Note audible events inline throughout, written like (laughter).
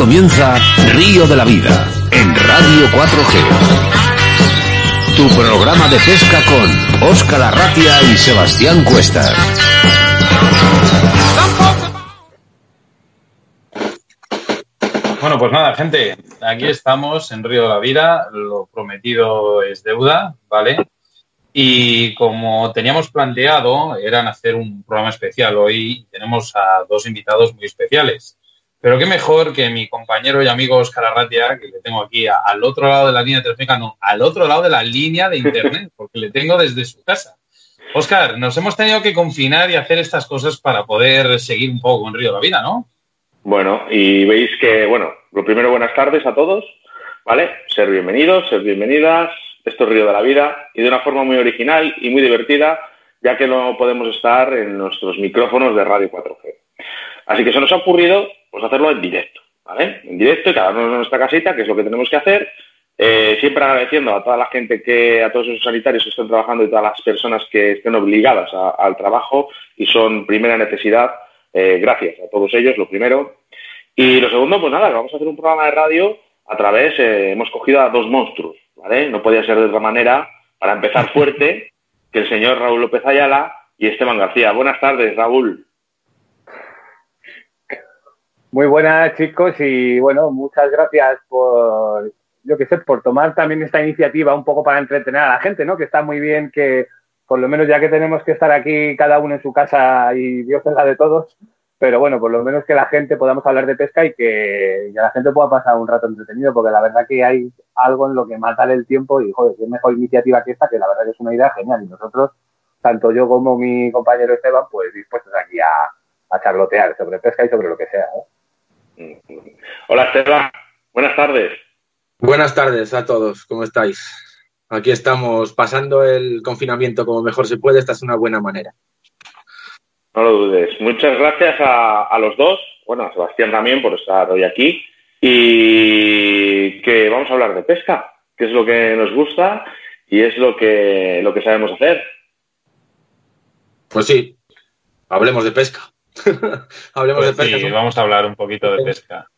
comienza Río de la Vida en Radio 4G. Tu programa de pesca con Óscar Arratia y Sebastián Cuestas. Bueno, pues nada, gente, aquí estamos en Río de la Vida, lo prometido es deuda, ¿vale? Y como teníamos planteado, eran hacer un programa especial. Hoy tenemos a dos invitados muy especiales. Pero qué mejor que mi compañero y amigo Oscar Arratia, que le tengo aquí al otro lado de la línea telefónica, no, al otro lado de la línea de internet, (laughs) porque le tengo desde su casa. Oscar, nos hemos tenido que confinar y hacer estas cosas para poder seguir un poco en Río de la Vida, ¿no? Bueno, y veis que, bueno, lo primero, buenas tardes a todos, ¿vale? Ser bienvenidos, ser bienvenidas. Esto es Río de la Vida y de una forma muy original y muy divertida, ya que no podemos estar en nuestros micrófonos de Radio 4G. Así que se nos ha ocurrido pues hacerlo en directo, ¿vale? En directo y cada uno en nuestra casita, que es lo que tenemos que hacer. Eh, siempre agradeciendo a toda la gente que, a todos esos sanitarios que están trabajando y todas las personas que estén obligadas al trabajo y son primera necesidad. Eh, gracias a todos ellos, lo primero. Y lo segundo, pues nada, vamos a hacer un programa de radio a través, eh, hemos cogido a dos monstruos, ¿vale? No podía ser de otra manera, para empezar fuerte, que el señor Raúl López Ayala y Esteban García. Buenas tardes, Raúl. Muy buenas chicos y bueno, muchas gracias por, yo que sé, por tomar también esta iniciativa un poco para entretener a la gente, ¿no? Que está muy bien que, por lo menos ya que tenemos que estar aquí cada uno en su casa y Dios es la de todos, pero bueno, por lo menos que la gente podamos hablar de pesca y que, la gente pueda pasar un rato entretenido, porque la verdad que hay algo en lo que matar el tiempo y joder, es mejor iniciativa que esta, que la verdad que es una idea genial y nosotros, tanto yo como mi compañero Esteban, pues dispuestos aquí a, a charlotear sobre pesca y sobre lo que sea. ¿eh? Hola Esteban, buenas tardes. Buenas tardes a todos, ¿cómo estáis? Aquí estamos pasando el confinamiento como mejor se puede, esta es una buena manera. No lo dudes. Muchas gracias a, los dos, bueno, a Sebastián también por estar hoy aquí y que vamos a hablar de pesca, que es lo que nos gusta y es lo que, lo que sabemos hacer. Pues sí, hablemos de pesca. (laughs) Hablemos de pues pesca. vamos a hablar un poquito de pesca.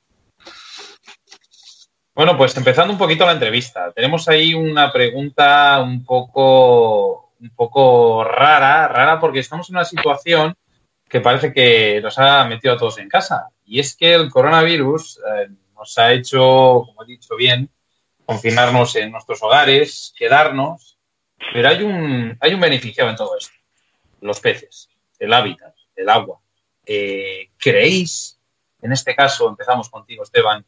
Bueno, pues empezando un poquito la entrevista. Tenemos ahí una pregunta un poco, un poco rara, rara porque estamos en una situación que parece que nos ha metido a todos en casa. Y es que el coronavirus eh, nos ha hecho, como he dicho bien, confinarnos en nuestros hogares, quedarnos. Pero hay un, hay un beneficio en todo esto. Los peces, el hábitat, el agua. Eh, ¿creéis, en este caso, empezamos contigo, Esteban,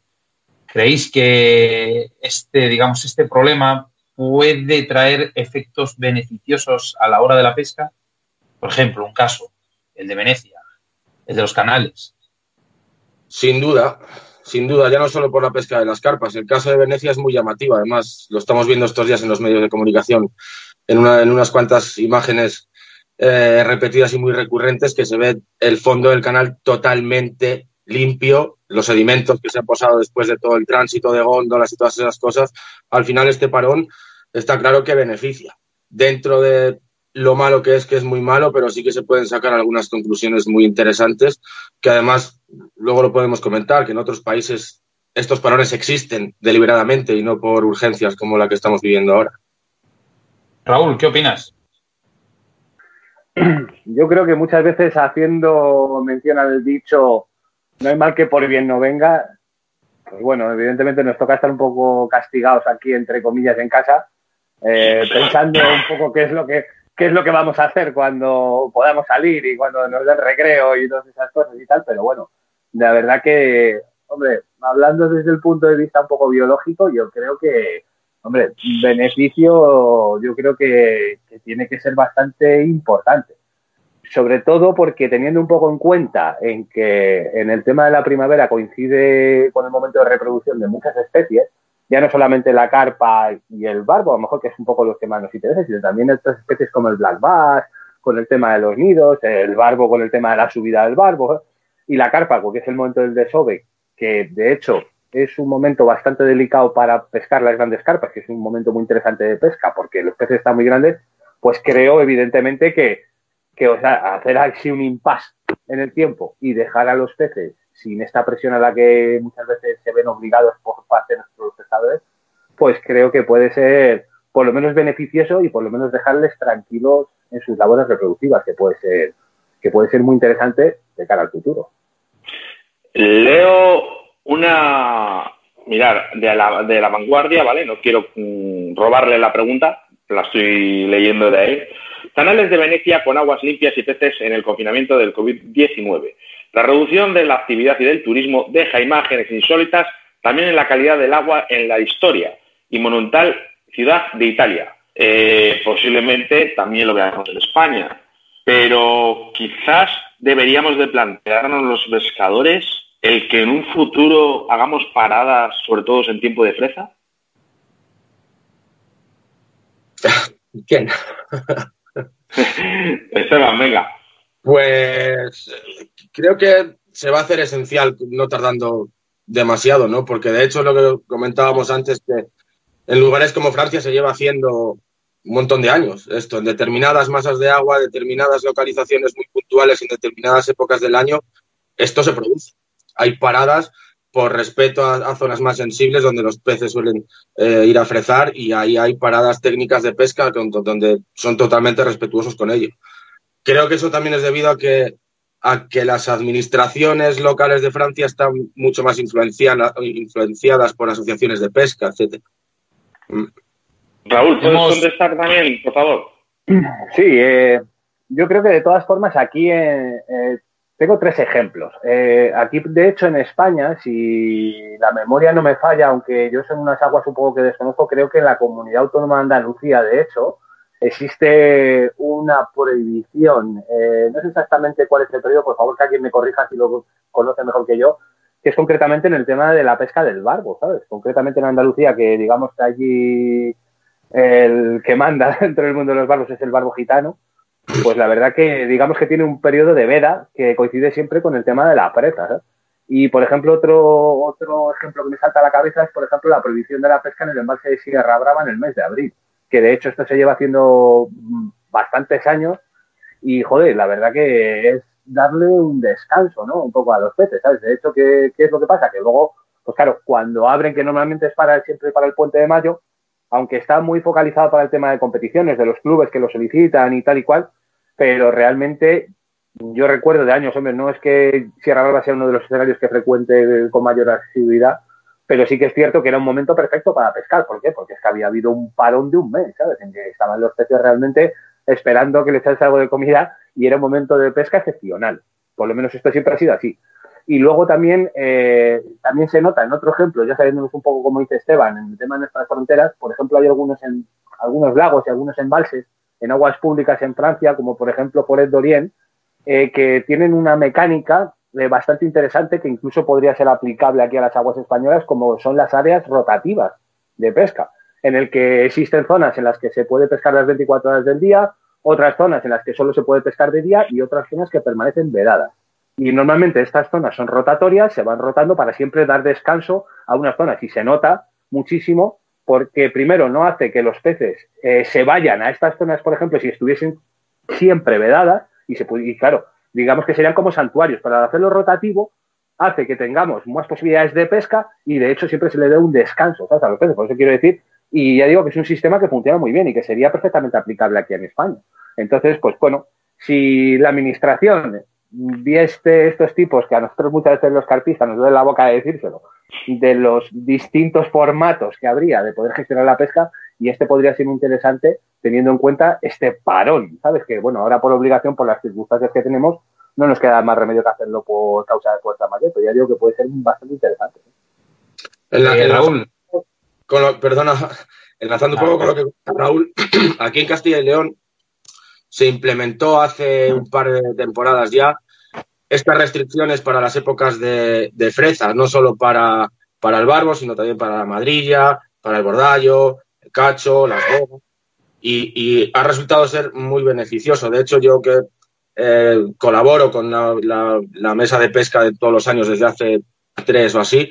¿creéis que este, digamos, este problema puede traer efectos beneficiosos a la hora de la pesca? Por ejemplo, un caso, el de Venecia, el de los canales. Sin duda, sin duda, ya no solo por la pesca de las carpas. El caso de Venecia es muy llamativo, además lo estamos viendo estos días en los medios de comunicación, en, una, en unas cuantas imágenes eh, repetidas y muy recurrentes que se ve el fondo del canal totalmente limpio, los sedimentos que se han posado después de todo el tránsito de góndolas y todas esas cosas. Al final este parón está claro que beneficia. Dentro de lo malo que es, que es muy malo, pero sí que se pueden sacar algunas conclusiones muy interesantes, que además luego lo podemos comentar, que en otros países estos parones existen deliberadamente y no por urgencias como la que estamos viviendo ahora. Raúl, ¿qué opinas? Yo creo que muchas veces haciendo mención al dicho no hay mal que por bien no venga, pues bueno, evidentemente nos toca estar un poco castigados aquí, entre comillas, en casa, eh, pensando un poco qué es lo que qué es lo que vamos a hacer cuando podamos salir y cuando nos den recreo y todas esas cosas y tal, pero bueno, la verdad que, hombre, hablando desde el punto de vista un poco biológico, yo creo que Hombre, beneficio yo creo que, tiene que ser bastante importante. Sobre todo porque teniendo un poco en cuenta en que en el tema de la primavera coincide con el momento de reproducción de muchas especies, ya no solamente la carpa y el barbo, a lo mejor que es un poco los que más nos interesan, sino también otras especies como el black bass, con el tema de los nidos, el barbo con el tema de la subida del barbo, y la carpa, porque es el momento del desove, que de hecho es un momento bastante delicado para pescar las grandes carpas, que es un momento muy interesante de pesca porque los peces están muy grandes, pues creo evidentemente que, que o sea, hacer así un impasse en el tiempo y dejar a los peces sin esta presión a la que muchas veces se ven obligados por parte de nuestros pescadores, pues creo que puede ser por lo menos beneficioso y por lo menos dejarles tranquilos en sus labores reproductivas, que puede ser, que puede ser muy interesante de cara al futuro. Leo una, mirar, de la, de la vanguardia, ¿vale? No quiero mm, robarle la pregunta, la estoy leyendo de ahí. Canales de Venecia con aguas limpias y peces en el confinamiento del COVID-19. La reducción de la actividad y del turismo deja imágenes insólitas también en la calidad del agua en la historia y monumental ciudad de Italia. Eh, posiblemente también lo veamos en España, pero quizás deberíamos de plantearnos los pescadores el que en un futuro hagamos paradas, sobre todo en tiempo de fresa. (laughs) ¿Quién? (laughs) Esteban, venga. Pues creo que se va a hacer esencial no tardando demasiado, ¿no? Porque de hecho lo que comentábamos antes que en lugares como Francia se lleva haciendo un montón de años esto, en determinadas masas de agua, determinadas localizaciones muy puntuales en determinadas épocas del año, esto se produce. Hay paradas por respeto a, zonas más sensibles donde los peces suelen eh, ir a frezar y ahí hay paradas técnicas de pesca donde son totalmente respetuosos con ello. Creo que eso también es debido a que, a que las administraciones locales de Francia están mucho más influenciadas por asociaciones de pesca, etc. Raúl, ¿puedes contestar también, por favor? Sí, eh, yo creo que de todas formas aquí eh, tengo tres ejemplos. Eh, aquí, de hecho, en España, si la memoria no me falla, aunque yo soy unas aguas un poco que desconozco, creo que en la comunidad autónoma de Andalucía, de hecho, existe una prohibición. Eh, no sé exactamente cuál es el periodo, por favor que alguien me corrija si lo conoce mejor que yo, que es concretamente en el tema de la pesca del barbo, ¿sabes? Concretamente en Andalucía, que digamos que allí el que manda (laughs) dentro del mundo de los barbos es el barbo gitano pues la verdad que digamos que tiene un periodo de veda que coincide siempre con el tema de la presa. Y, por ejemplo, otro, otro ejemplo que me salta a la cabeza es, por ejemplo, la prohibición de la pesca en el embalse de Sierra Brava en el mes de abril, que de hecho esto se lleva haciendo bastantes años y, joder, la verdad que es darle un descanso, ¿no? Un poco a los peces, ¿sabes? De hecho, ¿qué, qué es lo que pasa? Que luego, pues claro, cuando abren, que normalmente es para siempre para el puente de mayo, aunque está muy focalizado para el tema de competiciones, de los clubes que lo solicitan y tal y cual, pero realmente yo recuerdo de años, hombre, no es que Sierra Brava sea uno de los escenarios que frecuente con mayor asiduidad, pero sí que es cierto que era un momento perfecto para pescar. ¿Por qué? Porque es que había habido un parón de un mes, ¿sabes? En que estaban los peces realmente esperando que les echase algo de comida y era un momento de pesca excepcional. Por lo menos esto siempre ha sido así. Y luego también, eh, también se nota en otro ejemplo, ya sabiéndonos un poco como dice Esteban, en el tema de nuestras fronteras, por ejemplo, hay algunos, en, algunos lagos y algunos embalses en aguas públicas en Francia, como por ejemplo Foret d'Orient, eh, que tienen una mecánica eh, bastante interesante que incluso podría ser aplicable aquí a las aguas españolas, como son las áreas rotativas de pesca, en el que existen zonas en las que se puede pescar las 24 horas del día, otras zonas en las que solo se puede pescar de día y otras zonas que permanecen vedadas. Y normalmente estas zonas son rotatorias, se van rotando para siempre dar descanso a unas zonas y se nota muchísimo porque primero no hace que los peces eh, se vayan a estas zonas, por ejemplo, si estuviesen siempre vedadas, y, se, y claro, digamos que serían como santuarios. Para hacerlo rotativo, hace que tengamos más posibilidades de pesca y de hecho siempre se le dé un descanso a los peces. Por eso quiero decir, y ya digo que es un sistema que funciona muy bien y que sería perfectamente aplicable aquí en España. Entonces, pues bueno, si la administración vieste estos tipos que a nosotros muchas veces los carpistas nos duele la boca de decírselo, de los distintos formatos que habría de poder gestionar la pesca y este podría ser interesante teniendo en cuenta este parón, ¿sabes? Que bueno, ahora por obligación, por las circunstancias que tenemos, no nos queda más remedio que hacerlo por causa de fuerza mayor, pero ya digo que puede ser bastante interesante. Eh, Raúl, perdona, enlazando un poco con lo que Raúl, (clears throat) aquí en Castilla y León se implementó hace un par de temporadas ya estas restricciones para las épocas de, freza, no solo para, para, el barbo, sino también para la madrilla, para el bordallo, el cacho, las bogas, y, ha resultado ser muy beneficioso. De hecho, yo que eh, colaboro con la, mesa de pesca de todos los años desde hace tres o así,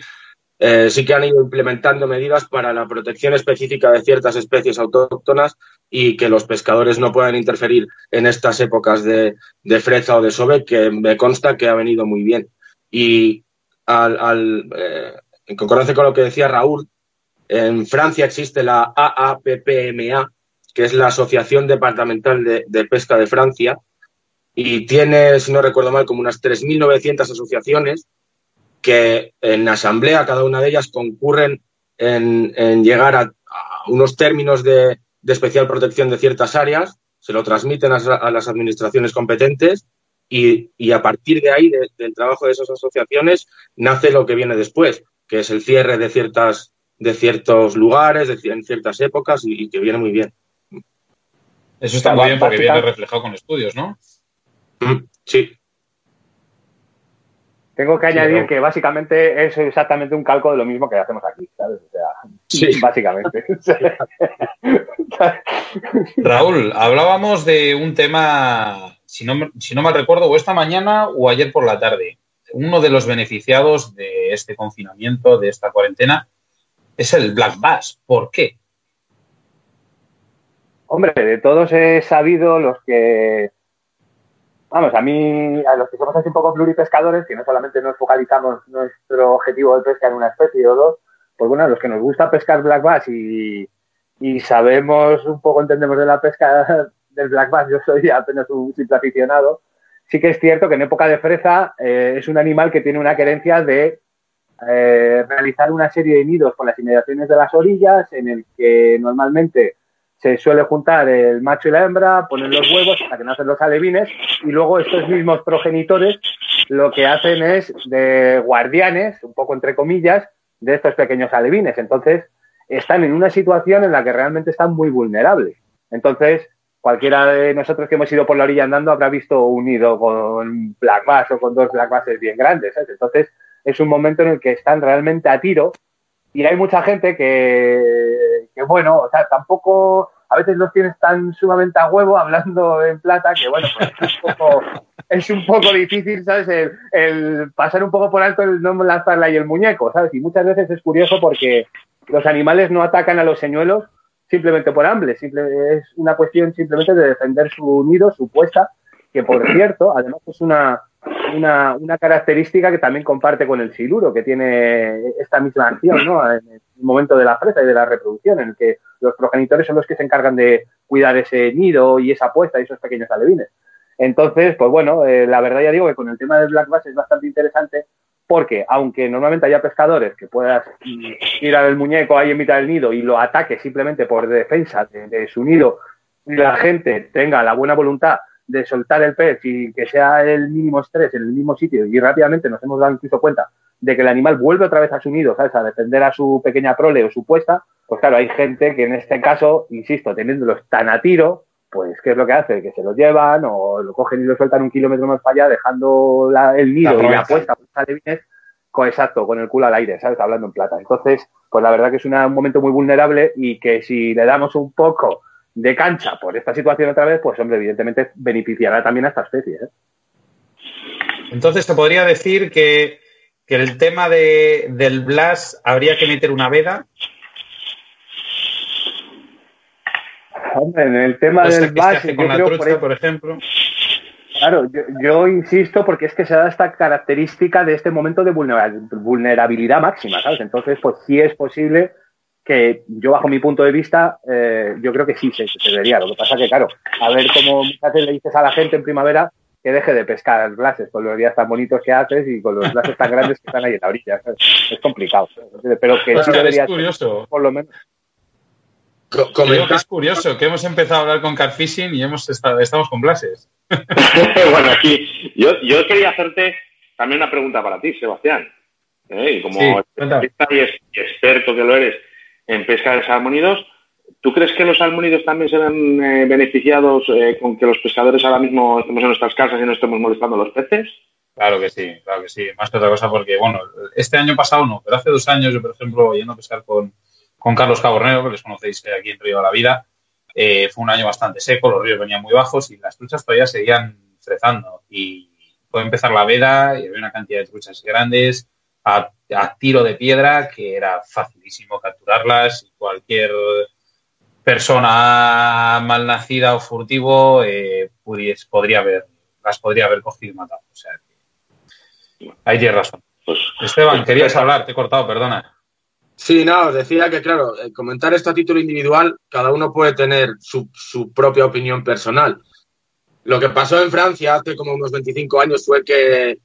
eh, sí que han ido implementando medidas para la protección específica de ciertas especies autóctonas y que los pescadores no puedan interferir en estas épocas de, freza o de sobe, que me consta que ha venido muy bien. Y al, eh, en concordancia con lo que decía Raúl, en Francia existe la AAPPMA, que es la Asociación Departamental de, Pesca de Francia, y tiene, si no recuerdo mal, como unas 3.900 asociaciones que en asamblea, cada una de ellas concurren en, llegar a, unos términos de, especial protección de ciertas áreas, se lo transmiten a, las administraciones competentes y, a partir de ahí, del trabajo de esas asociaciones, nace lo que viene después, que es el cierre de ciertas de ciertos lugares, de, en ciertas épocas y, que viene muy bien. Eso está muy bien porque viene reflejado con estudios, ¿no? Mm, sí. Tengo que añadir que básicamente es exactamente un calco de lo mismo que hacemos aquí, ¿sabes? O sea, sí. (laughs) básicamente. (laughs) (laughs) Raúl, hablábamos de un tema, si no, si no mal recuerdo, o esta mañana o ayer por la tarde. Uno de los beneficiados de este confinamiento, de esta cuarentena, es el Black Bass. ¿Por qué? Hombre, de todos he sabido los que. Vamos, a mí, a los que somos así un poco pluripescadores, que no solamente nos focalizamos nuestro objetivo de pesca en una especie o dos, pues bueno, a los que nos gusta pescar black bass y, sabemos un poco, entendemos de la pesca (laughs) del black bass, yo soy apenas un simple aficionado, sí que es cierto que en época de freza eh, es un animal que tiene una querencia de eh, realizar una serie de nidos por las inmediaciones de las orillas, en el que normalmente se suele juntar el macho y la hembra, ponen los huevos hasta que nacen los alevines, y luego estos mismos progenitores lo que hacen es de guardianes, un poco entre comillas, de estos pequeños alevines. Entonces, están en una situación en la que realmente están muy vulnerables. Entonces, cualquiera de nosotros que hemos ido por la orilla andando habrá visto un nido con black bass o con dos black basses bien grandes. Entonces, es un momento en el que están realmente a tiro y hay mucha gente que, que bueno, o sea, tampoco a veces los tienes tan sumamente a huevo hablando en plata que, bueno, pues es un poco, es un poco difícil, ¿sabes? El, pasar un poco por alto el no lanzarla y el muñeco, ¿sabes? Y muchas veces es curioso porque los animales no atacan a los señuelos simplemente por hambre, es una cuestión simplemente de defender su nido, su puesta, que por cierto, además es una, una, una, característica que también comparte con el siluro, que tiene esta misma acción, ¿no? En el momento de la fresa y de la reproducción, en el que los progenitores son los que se encargan de cuidar ese nido y esa puesta y esos pequeños alevines. Entonces, pues bueno, eh, la verdad ya digo que con el tema del black bass es bastante interesante porque aunque normalmente haya pescadores que puedas tirar el muñeco ahí en mitad del nido y lo ataque simplemente por defensa de, de su nido y la gente tenga la buena voluntad de soltar el pez y que sea el mínimo estrés en el mismo sitio y rápidamente nos hemos dado incluso cuenta de que el animal vuelve otra vez a su nido, ¿sabes? A defender a su pequeña prole o su puesta, pues claro, hay gente que en este caso, insisto, teniéndolos tan a tiro, pues ¿qué es lo que hace? Que se los llevan o lo cogen y lo sueltan un kilómetro más para allá, dejando el nido y la puesta, pues, con, exacto, con el culo al aire, ¿sabes? Hablando en plata. Entonces, pues la verdad que es un momento muy vulnerable y que si le damos un poco de cancha por esta situación otra vez, pues hombre, evidentemente beneficiará también a esta especie. ¿eh? Entonces, te podría decir que, que el tema de, del Blas habría que meter una veda. Hombre, en el tema del Blas, con la trucha, por, ejemplo. Claro, yo, yo, insisto porque es que se da esta característica de este momento de vulnerabilidad máxima, ¿sabes? Entonces, pues sí es posible que yo bajo mi punto de vista, eh, yo creo que sí se, se, debería. Lo que pasa que, claro, a ver cómo muchas veces le dices a la gente en primavera que deje de pescar glases con los días tan bonitos que haces y con los glases tan grandes que están ahí en la orilla. Es complicado. Pero que sí debería es curioso. por lo menos. Creo que es curioso que hemos empezado a hablar con carfishing y hemos estado, estamos con glases. (laughs) bueno, aquí yo, yo quería hacerte también una pregunta para ti, Sebastián. ¿eh? Y como y experto que lo eres, en pesca de salmónidos. ¿Tú crees que los salmónidos también serán eh, beneficiados eh, con que los pescadores ahora mismo estemos en nuestras casas y no estemos molestando a los peces? Claro que sí, claro que sí. Más que otra cosa porque, bueno, este año pasado no, pero hace dos años yo, por ejemplo, yendo a pescar con, con Carlos Cabornero, que les conocéis aquí en Río de la Vida, eh, fue un año bastante seco, los ríos venían muy bajos y las truchas todavía seguían frezando. Y fue empezar la veda y había una cantidad de truchas grandes, a, tiro de piedra, que era facilísimo capturarlas y cualquier persona malnacida o furtivo eh, podría haber, las podría haber cogido y matado. O sea, que ahí tienes razón. Pues, Esteban, pues, querías hablar, te he cortado, perdona. Sí, no, os decía que, claro, eh, comentar esto a título individual, cada uno puede tener su, su, propia opinión personal. Lo que pasó en Francia hace como unos 25 años fue que,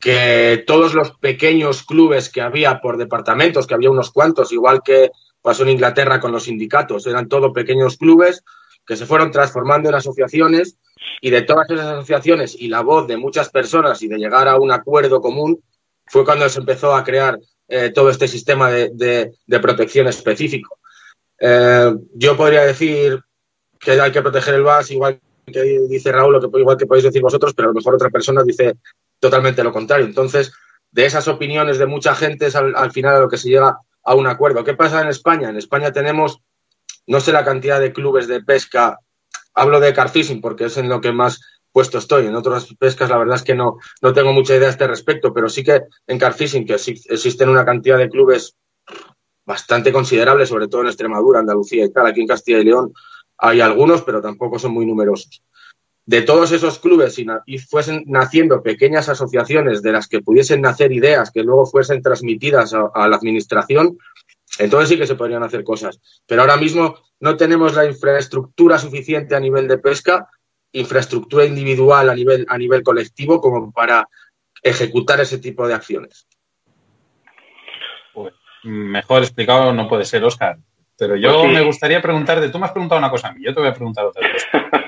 que todos los pequeños clubes que había por departamentos, que había unos cuantos, igual que pasó en Inglaterra con los sindicatos, eran todos pequeños clubes que se fueron transformando en asociaciones y de todas esas asociaciones y la voz de muchas personas y de llegar a un acuerdo común fue cuando se empezó a crear eh, todo este sistema de, protección específico. Eh, yo podría decir que hay que proteger el VAS, igual que dice Raúl, o que, igual que podéis decir vosotros, pero a lo mejor otra persona dice totalmente lo contrario. Entonces, de esas opiniones de mucha gente es al, final a lo que se llega a un acuerdo. ¿Qué pasa en España? En España tenemos, no sé la cantidad de clubes de pesca, hablo de carfishing porque es en lo que más puesto estoy. En otras pescas la verdad es que no, no tengo mucha idea a este respecto, pero sí que en carfishing, que existen una cantidad de clubes bastante considerables, sobre todo en Extremadura, Andalucía y tal. Aquí en Castilla y León hay algunos, pero tampoco son muy numerosos. De todos esos clubes y, fuesen naciendo pequeñas asociaciones de las que pudiesen nacer ideas que luego fuesen transmitidas a la administración, entonces sí que se podrían hacer cosas. Pero ahora mismo no tenemos la infraestructura suficiente a nivel de pesca infraestructura individual a nivel, a nivel colectivo como para ejecutar ese tipo de acciones. Pues, mejor explicado no puede ser, Oscar. Pero yo pues me gustaría preguntarte, tú me has preguntado una cosa a mí, yo te voy a preguntar otra cosa. (laughs)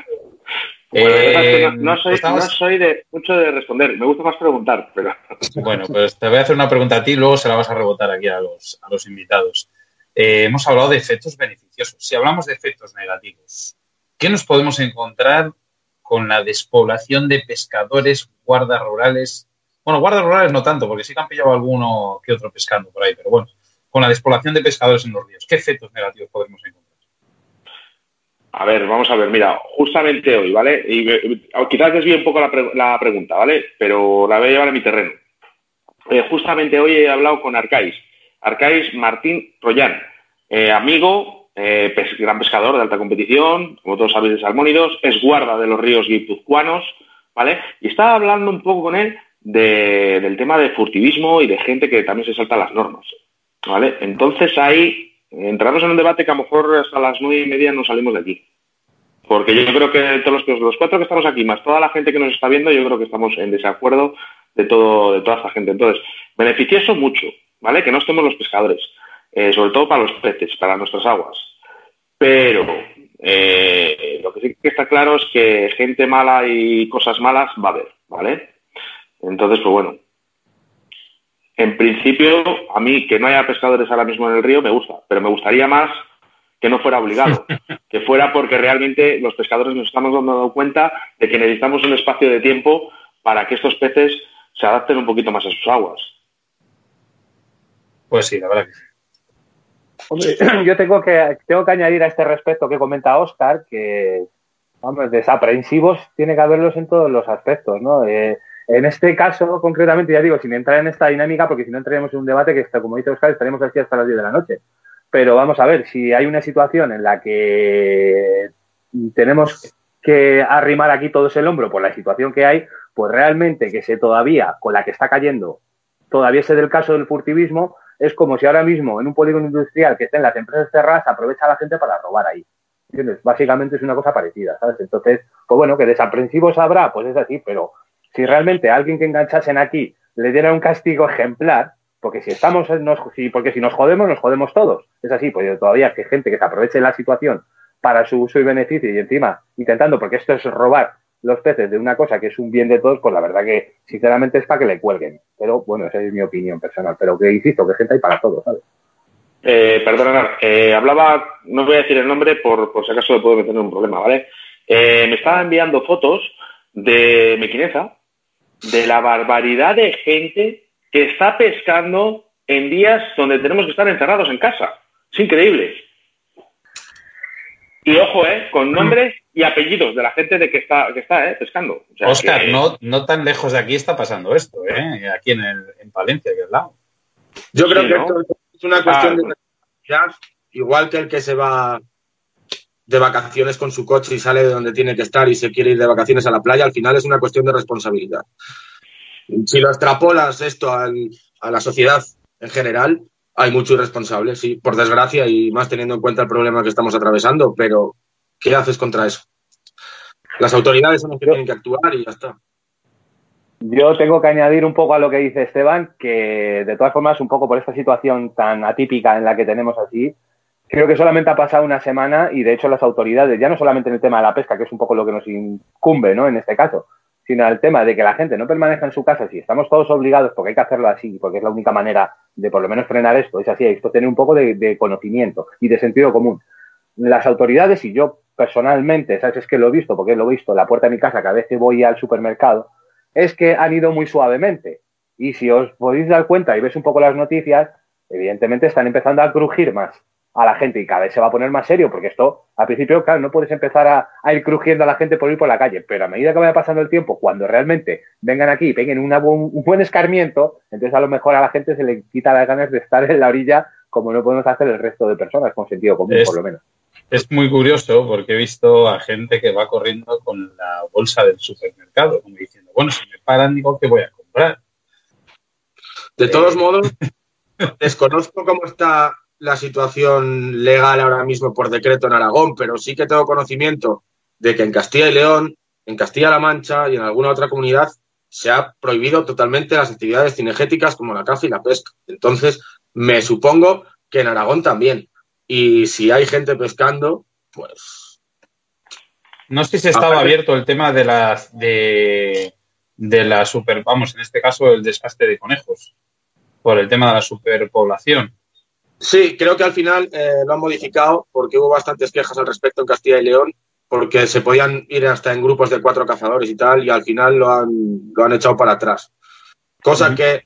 Eh, no, soy, no, soy, de mucho de responder, me gusta más preguntar, pero. (laughs) Bueno, pues te voy a hacer una pregunta a ti y luego se la vas a rebotar aquí a los, a los invitados. Eh, hemos hablado de efectos beneficiosos. Si hablamos de efectos negativos, ¿qué nos podemos encontrar con la despoblación de pescadores, guardas rurales. Bueno, guardas rurales no tanto, porque sí que han pillado alguno que otro pescando por ahí, pero bueno, con la despoblación de pescadores en los ríos. ¿Qué efectos negativos podemos encontrar? A ver, vamos a ver, mira, justamente hoy, ¿vale? Y, quizás desvíe un poco la, pregunta, ¿vale? Pero la voy a llevar a mi terreno. Eh, justamente hoy he hablado con Arcais, Arcais Martín Royán, eh, amigo, eh, gran pescador de alta competición, como todos sabéis de salmónidos, es guarda de los ríos guipuzcoanos, ¿vale? Y estaba hablando un poco con él del tema de furtivismo y de gente que también se salta las normas, ¿vale? Entonces ahí entramos en un debate que a lo mejor hasta las nueve y media no salimos de aquí. Porque yo creo que todos los, los cuatro que estamos aquí, más toda la gente que nos está viendo, yo creo que estamos en desacuerdo de todo, de toda esta gente. Entonces, beneficioso mucho, ¿vale? Que no estemos los pescadores. Eh, sobre todo para los peces, para nuestras aguas. Pero eh, lo que sí que está claro es que gente mala y cosas malas va a haber, ¿vale? Entonces, pues bueno, en principio, a mí que no haya pescadores ahora mismo en el río me gusta, pero me gustaría más que no fuera obligado, (laughs) que fuera porque realmente los pescadores nos estamos dando cuenta de que necesitamos un espacio de tiempo para que estos peces se adapten un poquito más a sus aguas. Pues sí, la verdad que sí. (clears throat) yo tengo que, tengo que añadir a este respecto que comenta Oscar que, vamos, desaprensivos tiene que haberlos en todos los aspectos, ¿no? Eh, en este caso, concretamente, ya digo, sin entrar en esta dinámica, porque si no entraríamos en un debate que, como dice Oscar, estaremos aquí hasta las 10 de la noche. Pero vamos a ver, si hay una situación en la que tenemos que arrimar aquí todos el hombro por la situación que hay, pues realmente que se todavía, con la que está cayendo, todavía se del caso del furtivismo, es como si ahora mismo en un polígono industrial que estén las empresas cerradas aprovecha a la gente para robar ahí. ¿Entiendes? Básicamente es una cosa parecida, ¿sabes? Entonces, pues bueno, que desaprensivos habrá, pues es así, pero si realmente alguien que enganchasen aquí le diera un castigo ejemplar, porque si estamos, nos, porque si nos jodemos, nos jodemos todos. Es así, pues todavía que gente que se aproveche la situación para su uso y beneficio y encima intentando, porque esto es robar los peces de una cosa que es un bien de todos, pues la verdad que sinceramente es para que le cuelguen. Pero bueno, esa es mi opinión personal. Pero que insisto, que gente hay para todo, ¿sabes? Eh, perdona, eh, hablaba, no voy a decir el nombre por, por si acaso le puedo meter un problema, ¿vale? Eh, me estaba enviando fotos de Mequineza, de la barbaridad de gente que está pescando en días donde tenemos que estar encerrados en casa. Es increíble. Y ojo, ¿eh? Con nombres y apellidos de la gente de que está, que está ¿eh? pescando. Oscar, no, no tan lejos de aquí está pasando esto, ¿eh? aquí en, el, en Palencia, que al lado. Yo creo que esto es una cuestión de responsabilidad, igual que el que se va de vacaciones con su coche y sale de donde tiene que estar y se quiere ir de vacaciones a la playa, al final es una cuestión de responsabilidad. Si lo extrapolas esto al, a la sociedad en general, hay mucho irresponsable, sí, por desgracia y más teniendo en cuenta el problema que estamos atravesando, pero ¿qué haces contra eso? Las autoridades son las que tienen que actuar y ya está. Yo tengo que añadir un poco a lo que dice Esteban, que de todas formas, un poco por esta situación tan atípica en la que tenemos así, creo que solamente ha pasado una semana y de hecho las autoridades, ya no solamente en el tema de la pesca, que es un poco lo que nos incumbe, ¿no? En este caso, sino el tema de que la gente no permanezca en su casa si estamos todos obligados, porque hay que hacerlo así, porque es la única manera de por lo menos frenar esto, es así, hay que tener un poco de, de conocimiento y de sentido común. Las autoridades y yo personalmente, ¿sabes? Es que lo he visto, porque lo he visto en la puerta de mi casa cada vez que voy al supermercado, es que han ido muy suavemente. Y si os podéis dar cuenta y ves un poco las noticias, evidentemente están empezando a crujir más a la gente y cada vez se va a poner más serio, porque esto, al principio, claro, no puedes empezar a, ir crujiendo a la gente por ir por la calle, pero a medida que vaya pasando el tiempo, cuando realmente vengan aquí y peguen un buen escarmiento, entonces a lo mejor a la gente se le quita las ganas de estar en la orilla como no podemos hacer el resto de personas, con sentido común, por lo menos. Es muy curioso porque he visto a gente que va corriendo con la bolsa del supermercado, como diciendo, bueno, si me paran, digo que voy a comprar. De todos modos, (laughs) desconozco cómo está la situación legal ahora mismo por decreto en Aragón, pero sí que tengo conocimiento de que en Castilla y León, en Castilla-La Mancha y en alguna otra comunidad se ha prohibido totalmente las actividades cinegéticas como la caza y la pesca. Entonces, me supongo que en Aragón también. Y si hay gente pescando, pues. No sé si estaba abierto el tema de las de, de la super, vamos, en este caso el desgaste de conejos, por el tema de la superpoblación. Sí, creo que al final eh, lo han modificado porque hubo bastantes quejas al respecto en Castilla y León, porque se podían ir hasta en grupos de cuatro cazadores y tal, y al final lo han, lo han echado para atrás. Cosa que,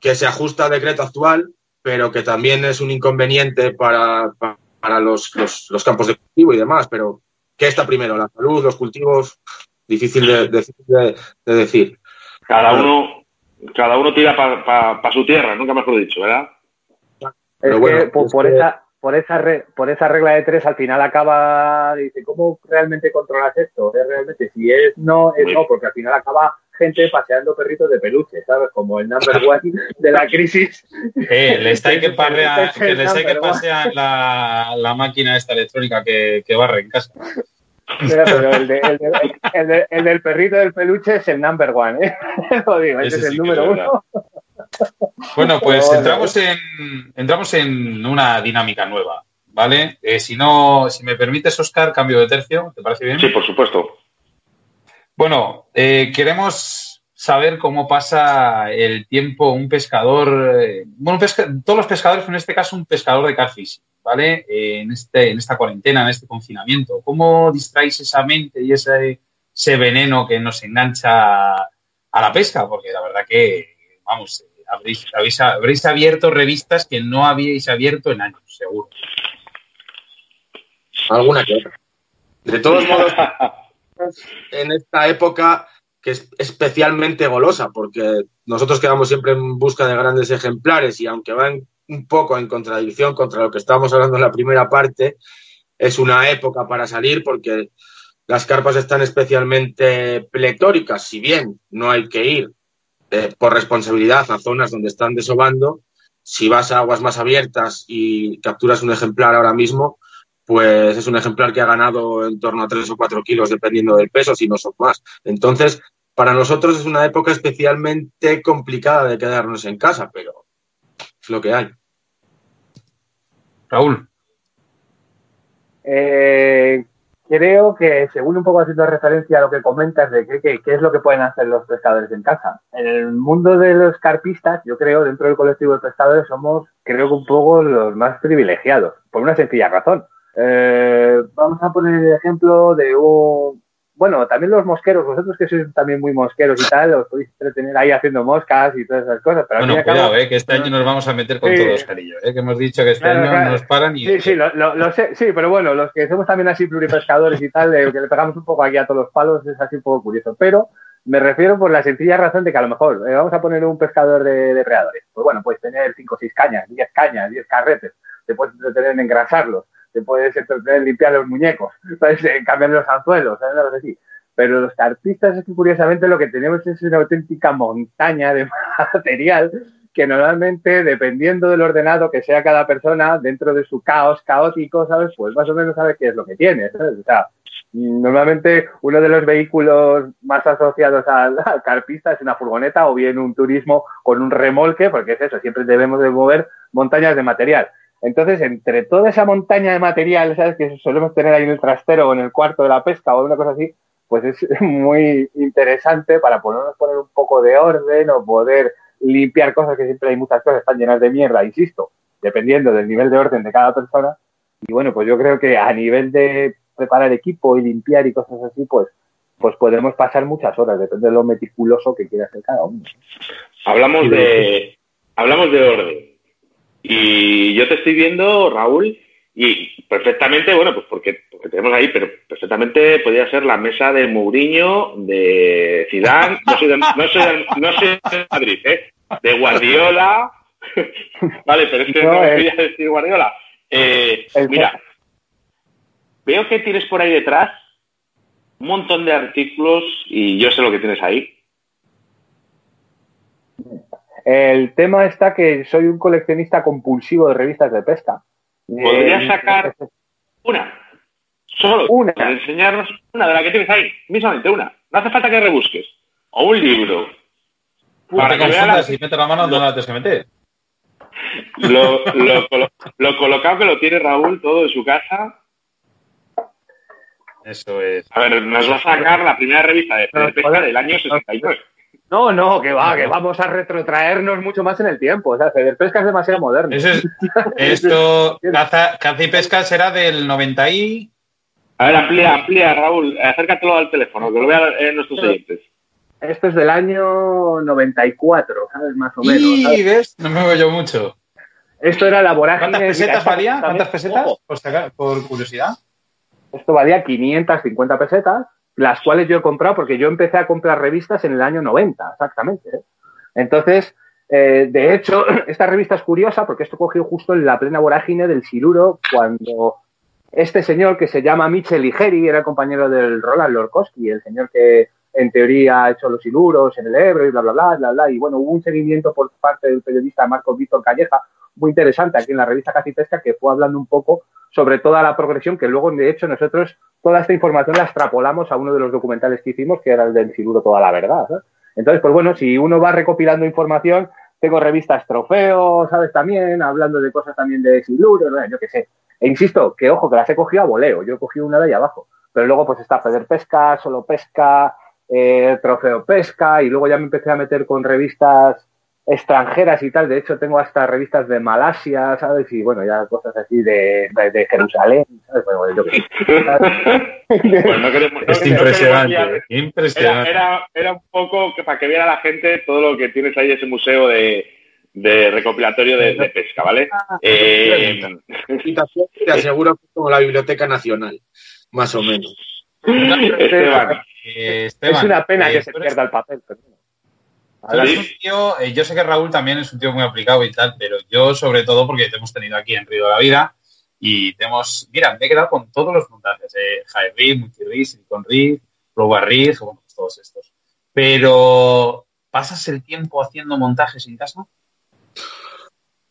que se ajusta al decreto actual, pero que también es un inconveniente para, para los, los, campos de cultivo y demás. Pero, ¿qué está primero? ¿La salud, los cultivos? Difícil de, decir. Cada uno, cada uno tira para su tierra, nunca mejor dicho, ¿verdad? Es que por, esa, por, esa por esa regla de tres al final acaba, dice, ¿cómo realmente controlas esto? ¿Es realmente? Si es no, es no, porque al final acaba gente paseando perritos de peluche, ¿sabes? Como el number (laughs) one de la crisis. Eh, les hay que, (laughs) parrea, que les hay que pasear la, la, máquina esta electrónica que, que barre en casa. Pero el, de, el, de, el, del perrito del peluche es el number one, ¿eh? (laughs) Lo digo, ese, es el número uno. Bueno, pues entramos en, entramos en una dinámica nueva, ¿vale? Eh, si no, si me permites, Oscar, cambio de tercio, ¿te parece bien? Sí, por supuesto. Bueno, eh, queremos saber cómo pasa el tiempo un pescador, eh, bueno, todos los pescadores, en este caso un pescador de carfishing, ¿vale? Eh, en, este, en esta cuarentena, en este confinamiento. ¿Cómo distraéis esa mente y ese, ese veneno que nos engancha a la pesca? Porque la verdad que, vamos, habréis, habéis, habréis abierto revistas que no habíais abierto en años, seguro. Alguna que otra. De todos (laughs) modos, en esta época que es especialmente golosa, porque nosotros quedamos siempre en busca de grandes ejemplares y aunque van un poco en contradicción contra lo que estábamos hablando en la primera parte, es una época para salir porque las carpas están especialmente pletóricas, si bien no hay que ir eh, por responsabilidad a zonas donde están desobando, si vas a aguas más abiertas y capturas un ejemplar ahora mismo, pues es un ejemplar que ha ganado en torno a 3 o 4 kilos, dependiendo del peso, si no son más. Entonces, para nosotros es una época especialmente complicada de quedarnos en casa, pero es lo que hay. Raúl. Eh, creo que, según un poco haciendo referencia a lo que comentas de qué, qué es lo que pueden hacer los pescadores en casa. En el mundo de los carpistas, yo creo, dentro del colectivo de pescadores, somos, creo que un poco los más privilegiados, por una sencilla razón eh, vamos a poner el ejemplo de un... Bueno, también los mosqueros, vosotros que sois también muy mosqueros y tal, os podéis entretener ahí haciendo moscas y todas esas cosas. Pero bueno, cuidado, eh, que este año nos vamos a meter con todos, cariño, eh, que hemos dicho que este año nos paran y... Sí, sí, lo, sé, sí, pero bueno, los que somos también así pluripescadores y tal, que le pegamos un poco aquí a todos los palos, es así un poco curioso. Pero me refiero por la sencilla razón de que a lo mejor eh, vamos a poner un pescador de depredadores. Pues bueno, puedes tener 5 o 6 cañas, 10 cañas, 10 carretes, te puedes entretener en engrasarlos te puedes limpiar los muñecos, (laughs) ¿sabes? cambiar los anzuelos, ¿sabes? Pero los carpistas es que curiosamente lo que tenemos es una auténtica montaña de (laughs) material que normalmente, dependiendo del ordenado que sea cada persona, dentro de su caos caótico, ¿sabes? Pues más o menos sabe qué es lo que tiene, ¿sabes? O sea, normalmente uno de los vehículos más asociados al, (laughs) carpista es una furgoneta o bien un turismo con un remolque, porque es eso, siempre debemos de mover montañas de material. Entonces, entre toda esa montaña de material, ¿sabes? Que solemos tener ahí en el trastero o en el cuarto de la pesca o una cosa así, pues es (laughs) muy interesante para ponernos poner un poco de orden o poder limpiar cosas que siempre hay muchas cosas están llenas de mierda, insisto, dependiendo del nivel de orden de cada persona. Y bueno, pues yo creo que a nivel de preparar equipo y limpiar y cosas así, pues, pues podemos pasar muchas horas, depende de lo meticuloso que quiera hacer cada uno. Hablamos de, hablamos de orden. Y yo te estoy viendo, Raúl, y perfectamente, bueno, pues porque, porque tenemos ahí, pero perfectamente podría ser la mesa de Mourinho, de Zidane, no soy de, no soy de, no soy de Madrid, ¿eh? de Guardiola, (laughs) vale, pero es que no, no voy a decir Guardiola. Eh, mira, veo que tienes por ahí detrás un montón de artículos y yo sé lo que tienes ahí. El tema está que soy un coleccionista compulsivo de revistas de pesca. Podrías eh, sacar una, solo, una. para enseñarnos una de la que tienes ahí, mismamente una. No hace falta que rebusques. O un libro. Para que veas la... si metes la mano donde la tienes que meter. Lo, (laughs) lo, lo, colocado que lo tiene Raúl todo en su casa. Eso es. A ver, nos va a sacar la primera revista de pesca del año 69. No, no, que va, que vamos a retrotraernos mucho más en el tiempo. O sea, Pesca es demasiado moderno. Eso es, (laughs) esto, caza, caza, y pesca será del 90 y... A ver, amplía, amplía, Raúl, acércatelo al teléfono, que lo vean eh, nuestros oyentes. Esto es del año 94, ¿sabes? Más o menos. ¿Y ves? No me veo yo mucho. Esto era la vorágine... ¿Cuántas pesetas valía? ¿Cuántas pesetas? Por, por curiosidad. Esto valía 550 pesetas las cuales yo he comprado porque yo empecé a comprar revistas en el año 90, exactamente. ¿eh? Entonces, eh, de hecho, (clears throat) esta revista es curiosa porque esto cogió justo en la plena vorágine del siluro cuando este señor que se llama Michel Ligeri era compañero del Roland Lorkowski, el señor que en teoría ha hecho los siluros en el Ebro y bla, bla, bla, bla, bla. Y bueno, hubo un seguimiento por parte del periodista Marcos Víctor Calleja muy interesante aquí en la revista Casi Pesca que fue hablando un poco sobre toda la progresión que luego, de hecho, nosotros toda esta información la extrapolamos a uno de los documentales que hicimos, que era el del Siluro Toda la Verdad. Entonces, pues bueno, si uno va recopilando información, tengo revistas trofeos, ¿sabes? También, hablando de cosas también de Siluro, yo qué sé. E insisto, que ojo, que las he cogido a voleo, yo he cogido una de ahí abajo. Pero luego, pues está Feder Pesca, Solo Pesca, eh, Trofeo Pesca, y luego ya me empecé a meter con revistas extranjeras y tal. De hecho, tengo hasta revistas de Malasia, ¿sabes? Y bueno, ya cosas así de, de, de Jerusalén, ¿sabes? Bueno, yo pues no queremos, no, es impresionante, no impresionante. Era, era, era, un poco que para que viera la gente todo lo que tienes ahí, ese museo de, de recopilatorio de, de, pesca, ¿vale? Ah, eh, te aseguro que es como la Biblioteca Nacional, más o menos. (laughs) Esteban, eh, Esteban, es una pena eh, que se pierda el papel. Pero... ¿Sí? Tío, eh, yo sé que Raúl también es un tío muy aplicado y tal, pero yo sobre todo porque te hemos tenido aquí en Río de la Vida y tenemos, mira, me he quedado con todos los montajes, eh, High Rig, Multi Rig, Silicon Rig, Proba Rig, bueno, todos estos. Pero, ¿pasas el tiempo haciendo montajes en casa?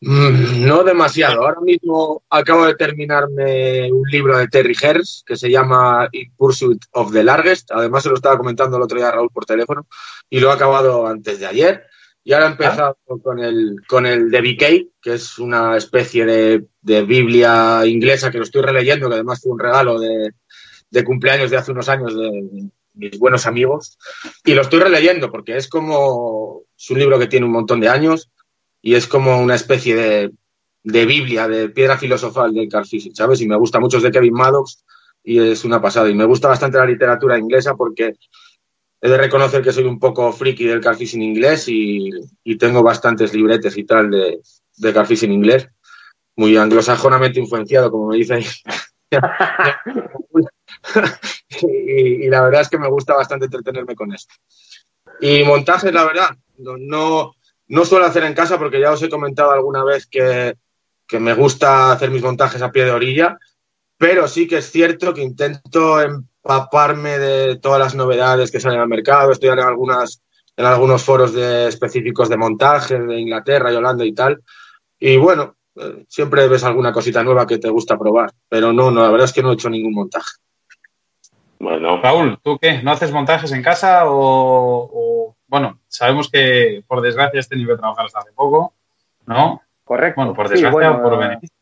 Mm, no demasiado. Ahora mismo acabo de terminarme un libro de Terry Hers que se llama In Pursuit of the Largest. Además, se lo estaba comentando el otro día a Raúl por teléfono y lo he acabado antes de ayer. Y ahora he empezado ¿Ah? con el, con el de BK, que es una especie de, de, Biblia inglesa que lo estoy releyendo, que además fue un regalo de, de cumpleaños de hace unos años de mis buenos amigos. Y lo estoy releyendo porque es como, es un libro que tiene un montón de años y es como una especie de, de Biblia, de piedra filosofal del Carl Fishing, ¿sabes? Y me gusta mucho es de Kevin Maddox y es una pasada. Y me gusta bastante la literatura inglesa porque he de reconocer que soy un poco friki del Carl Fishing inglés y, y, tengo bastantes libretes y tal de, de Fishing inglés, muy anglosajonamente influenciado, como me dice (laughs) y, la verdad es que me gusta bastante entretenerme con esto. Y montajes, la verdad, no no suelo hacer en casa porque ya os he comentado alguna vez que, que me gusta hacer mis montajes a pie de orilla, pero sí que es cierto que intento empaparme de todas las novedades que salen al mercado, estudiar algunas en algunos foros de, específicos de montaje de Inglaterra y Holanda y tal. Y bueno, eh, siempre ves alguna cosita nueva que te gusta probar, pero no, no, la verdad es que no he hecho ningún montaje. Bueno. Raúl, ¿tú qué? ¿No haces montajes en casa o, bueno, sabemos que por desgracia este nivel de trabajar hasta hace poco, ¿no? Correcto. Bueno, por desgracia o por beneficio.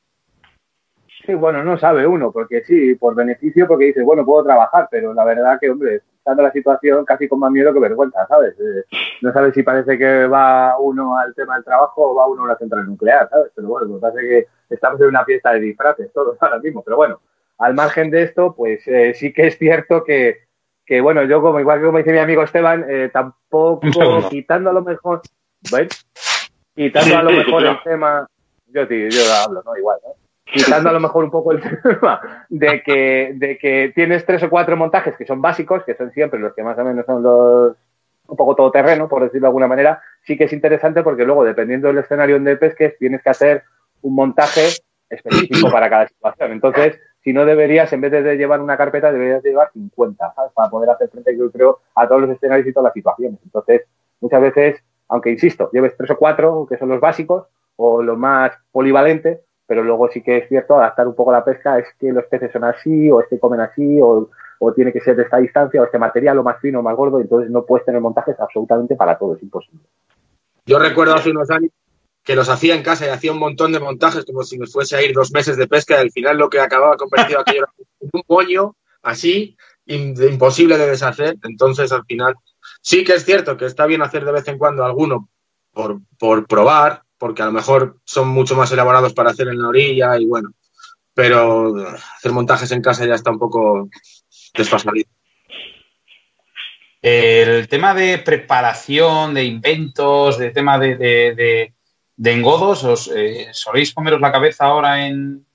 Sí, bueno, no sabe uno, porque sí, por beneficio, porque dice, bueno, puedo trabajar, pero la verdad que, hombre, estando la situación casi con más miedo que vergüenza, ¿sabes? Eh, no sabes si parece que va uno al tema del trabajo o va uno a una central nuclear, ¿sabes? Pero bueno, me parece que estamos en una fiesta de disfraces todos (laughs) ahora mismo, pero bueno, al margen de esto, pues eh, sí que es cierto que, que, bueno, yo como igual que como dice mi amigo Esteban, eh, tampoco quitando a lo mejor. Quitando a lo mejor el tema, yo, tío, yo hablo, ¿no? Igual, ¿no? quitando a lo mejor un poco el (laughs) tema de que, de que tienes tres o cuatro montajes que son básicos, que son siempre los que más o menos son los un poco todoterreno, por decirlo de alguna manera, sí que es interesante porque luego, dependiendo del escenario donde pesques, tienes que hacer un montaje específico (clears throat) para cada situación. Entonces, si no deberías, en vez de llevar una carpeta, deberías llevar 50, ¿sabes? Para poder hacer frente, yo creo, a todos los escenarios y todas las situaciones. Entonces, muchas veces, aunque insisto, lleves tres o cuatro, que son los básicos, o los más polivalentes, pero luego sí que es cierto, adaptar un poco la pesca, es que los peces son así, o es que comen así, o, tiene que ser de esta distancia, o este material, o más fino, o más gordo, entonces no puedes tener montajes absolutamente para todo, es imposible. Yo recuerdo hace unos años que los hacía en casa y hacía un montón de montajes como si nos fuese a ir dos meses de pesca y al final lo que acababa convertido aquello era un moño así, imposible de deshacer, entonces al final sí que es cierto que está bien hacer de vez en cuando alguno por, por probar, porque a lo mejor son mucho más elaborados para hacer en la orilla y bueno, pero hacer montajes en casa ya está un poco desfasado. El tema de preparación, de inventos, de tema de, engodos, ¿os eh, soléis comeros la cabeza ahora en,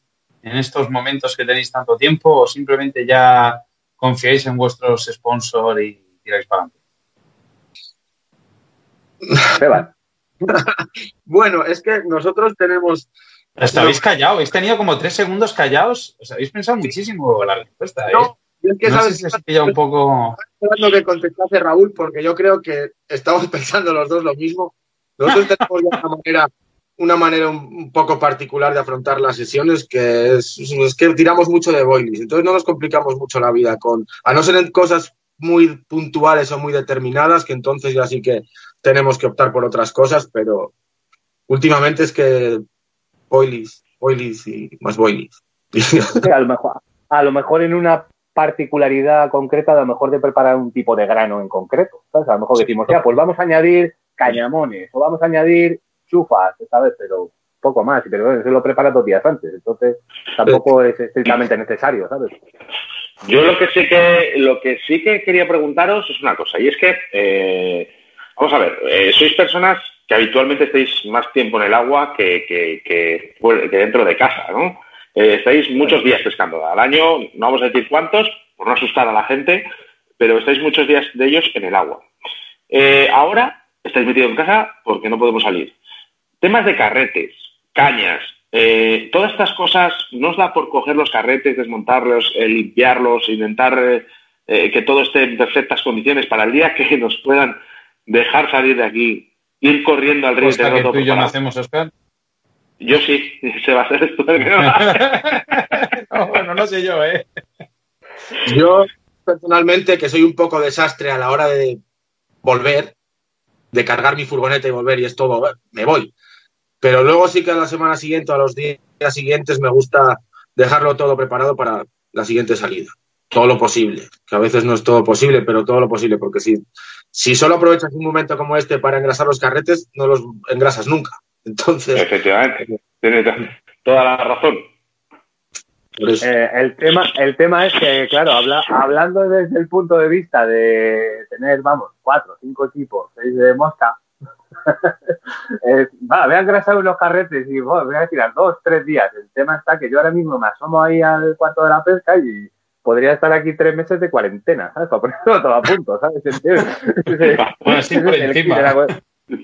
en, estos momentos que tenéis tanto tiempo o simplemente ya confiáis en vuestros sponsors y tiráis para adelante? (laughs) bueno, es que nosotros tenemos. habéis callado, habéis tenido como tres segundos callados. Os habéis pensado muchísimo la respuesta. ¿eh? No, es que sabes sé si un poco. Esperando que contestase Raúl, porque yo creo que estamos (laughs) pensando los dos lo mismo. Nosotros tenemos una manera, una manera un poco particular de afrontar las sesiones, que es, que tiramos mucho de boilies. Entonces no nos complicamos mucho la vida con, a no ser en cosas muy puntuales o muy determinadas, que entonces ya sí que tenemos que optar por otras cosas, pero últimamente es que boilies, boilies y más boilies. (laughs) a, lo mejor, a lo mejor en una particularidad concreta, a lo mejor de preparar un tipo de grano en concreto. A lo mejor decimos, ya, pues vamos a añadir cañamones o vamos a añadir chufas, ¿sabes? Pero poco más, pero bueno, eso lo prepara dos días antes, entonces tampoco es estrictamente necesario, ¿sabes? Yo lo que sí que lo que sí que quería preguntaros es una cosa, y es que eh, Vamos a ver, eh, sois personas que habitualmente estáis más tiempo en el agua que, que, dentro de casa, ¿no? Eh, estáis muchos días pescando al año, no vamos a decir cuántos, por no asustar a la gente, pero estáis muchos días de ellos en el agua. Eh, ahora estáis metidos en casa porque no podemos salir. Temas de carretes, cañas, todas estas cosas, ¿no os da por coger los carretes, desmontarlos, limpiarlos, intentar que todo esté en perfectas condiciones para el día que (laughs) nos puedan dejar salir de aquí, ir corriendo al río Oscar, que tú y yo no hacemos, Oscar? Yo sí, (laughs) se va a hacer esto. (laughs) no, bueno, no sé yo, ¿eh? Yo, personalmente, que soy un poco desastre a la hora de volver, de cargar mi furgoneta y volver y es todo, me voy. Pero luego sí que a la semana siguiente o a los días siguientes me gusta dejarlo todo preparado para la siguiente salida. Todo lo posible, que a veces no es todo posible, pero todo lo posible, porque si si solo aprovechas un momento como este para engrasar los carretes, no los engrasas nunca. (laughs) Entonces. Efectivamente, tienes toda la razón. Eh, el, tema, el tema es que, claro, hablando desde el punto de vista de tener, vamos, cuatro, cinco equipos, seis de mosca, (laughs) va, voy a engrasar unos carretes y voy a tirar dos, tres días. El tema está que yo ahora mismo me asomo ahí al cuarto de la pesca y podría estar aquí tres meses de cuarentena, ¿sabes? Para ponerlo todo a punto, ¿sabes? (laughs) bueno, sí, por (laughs) encima.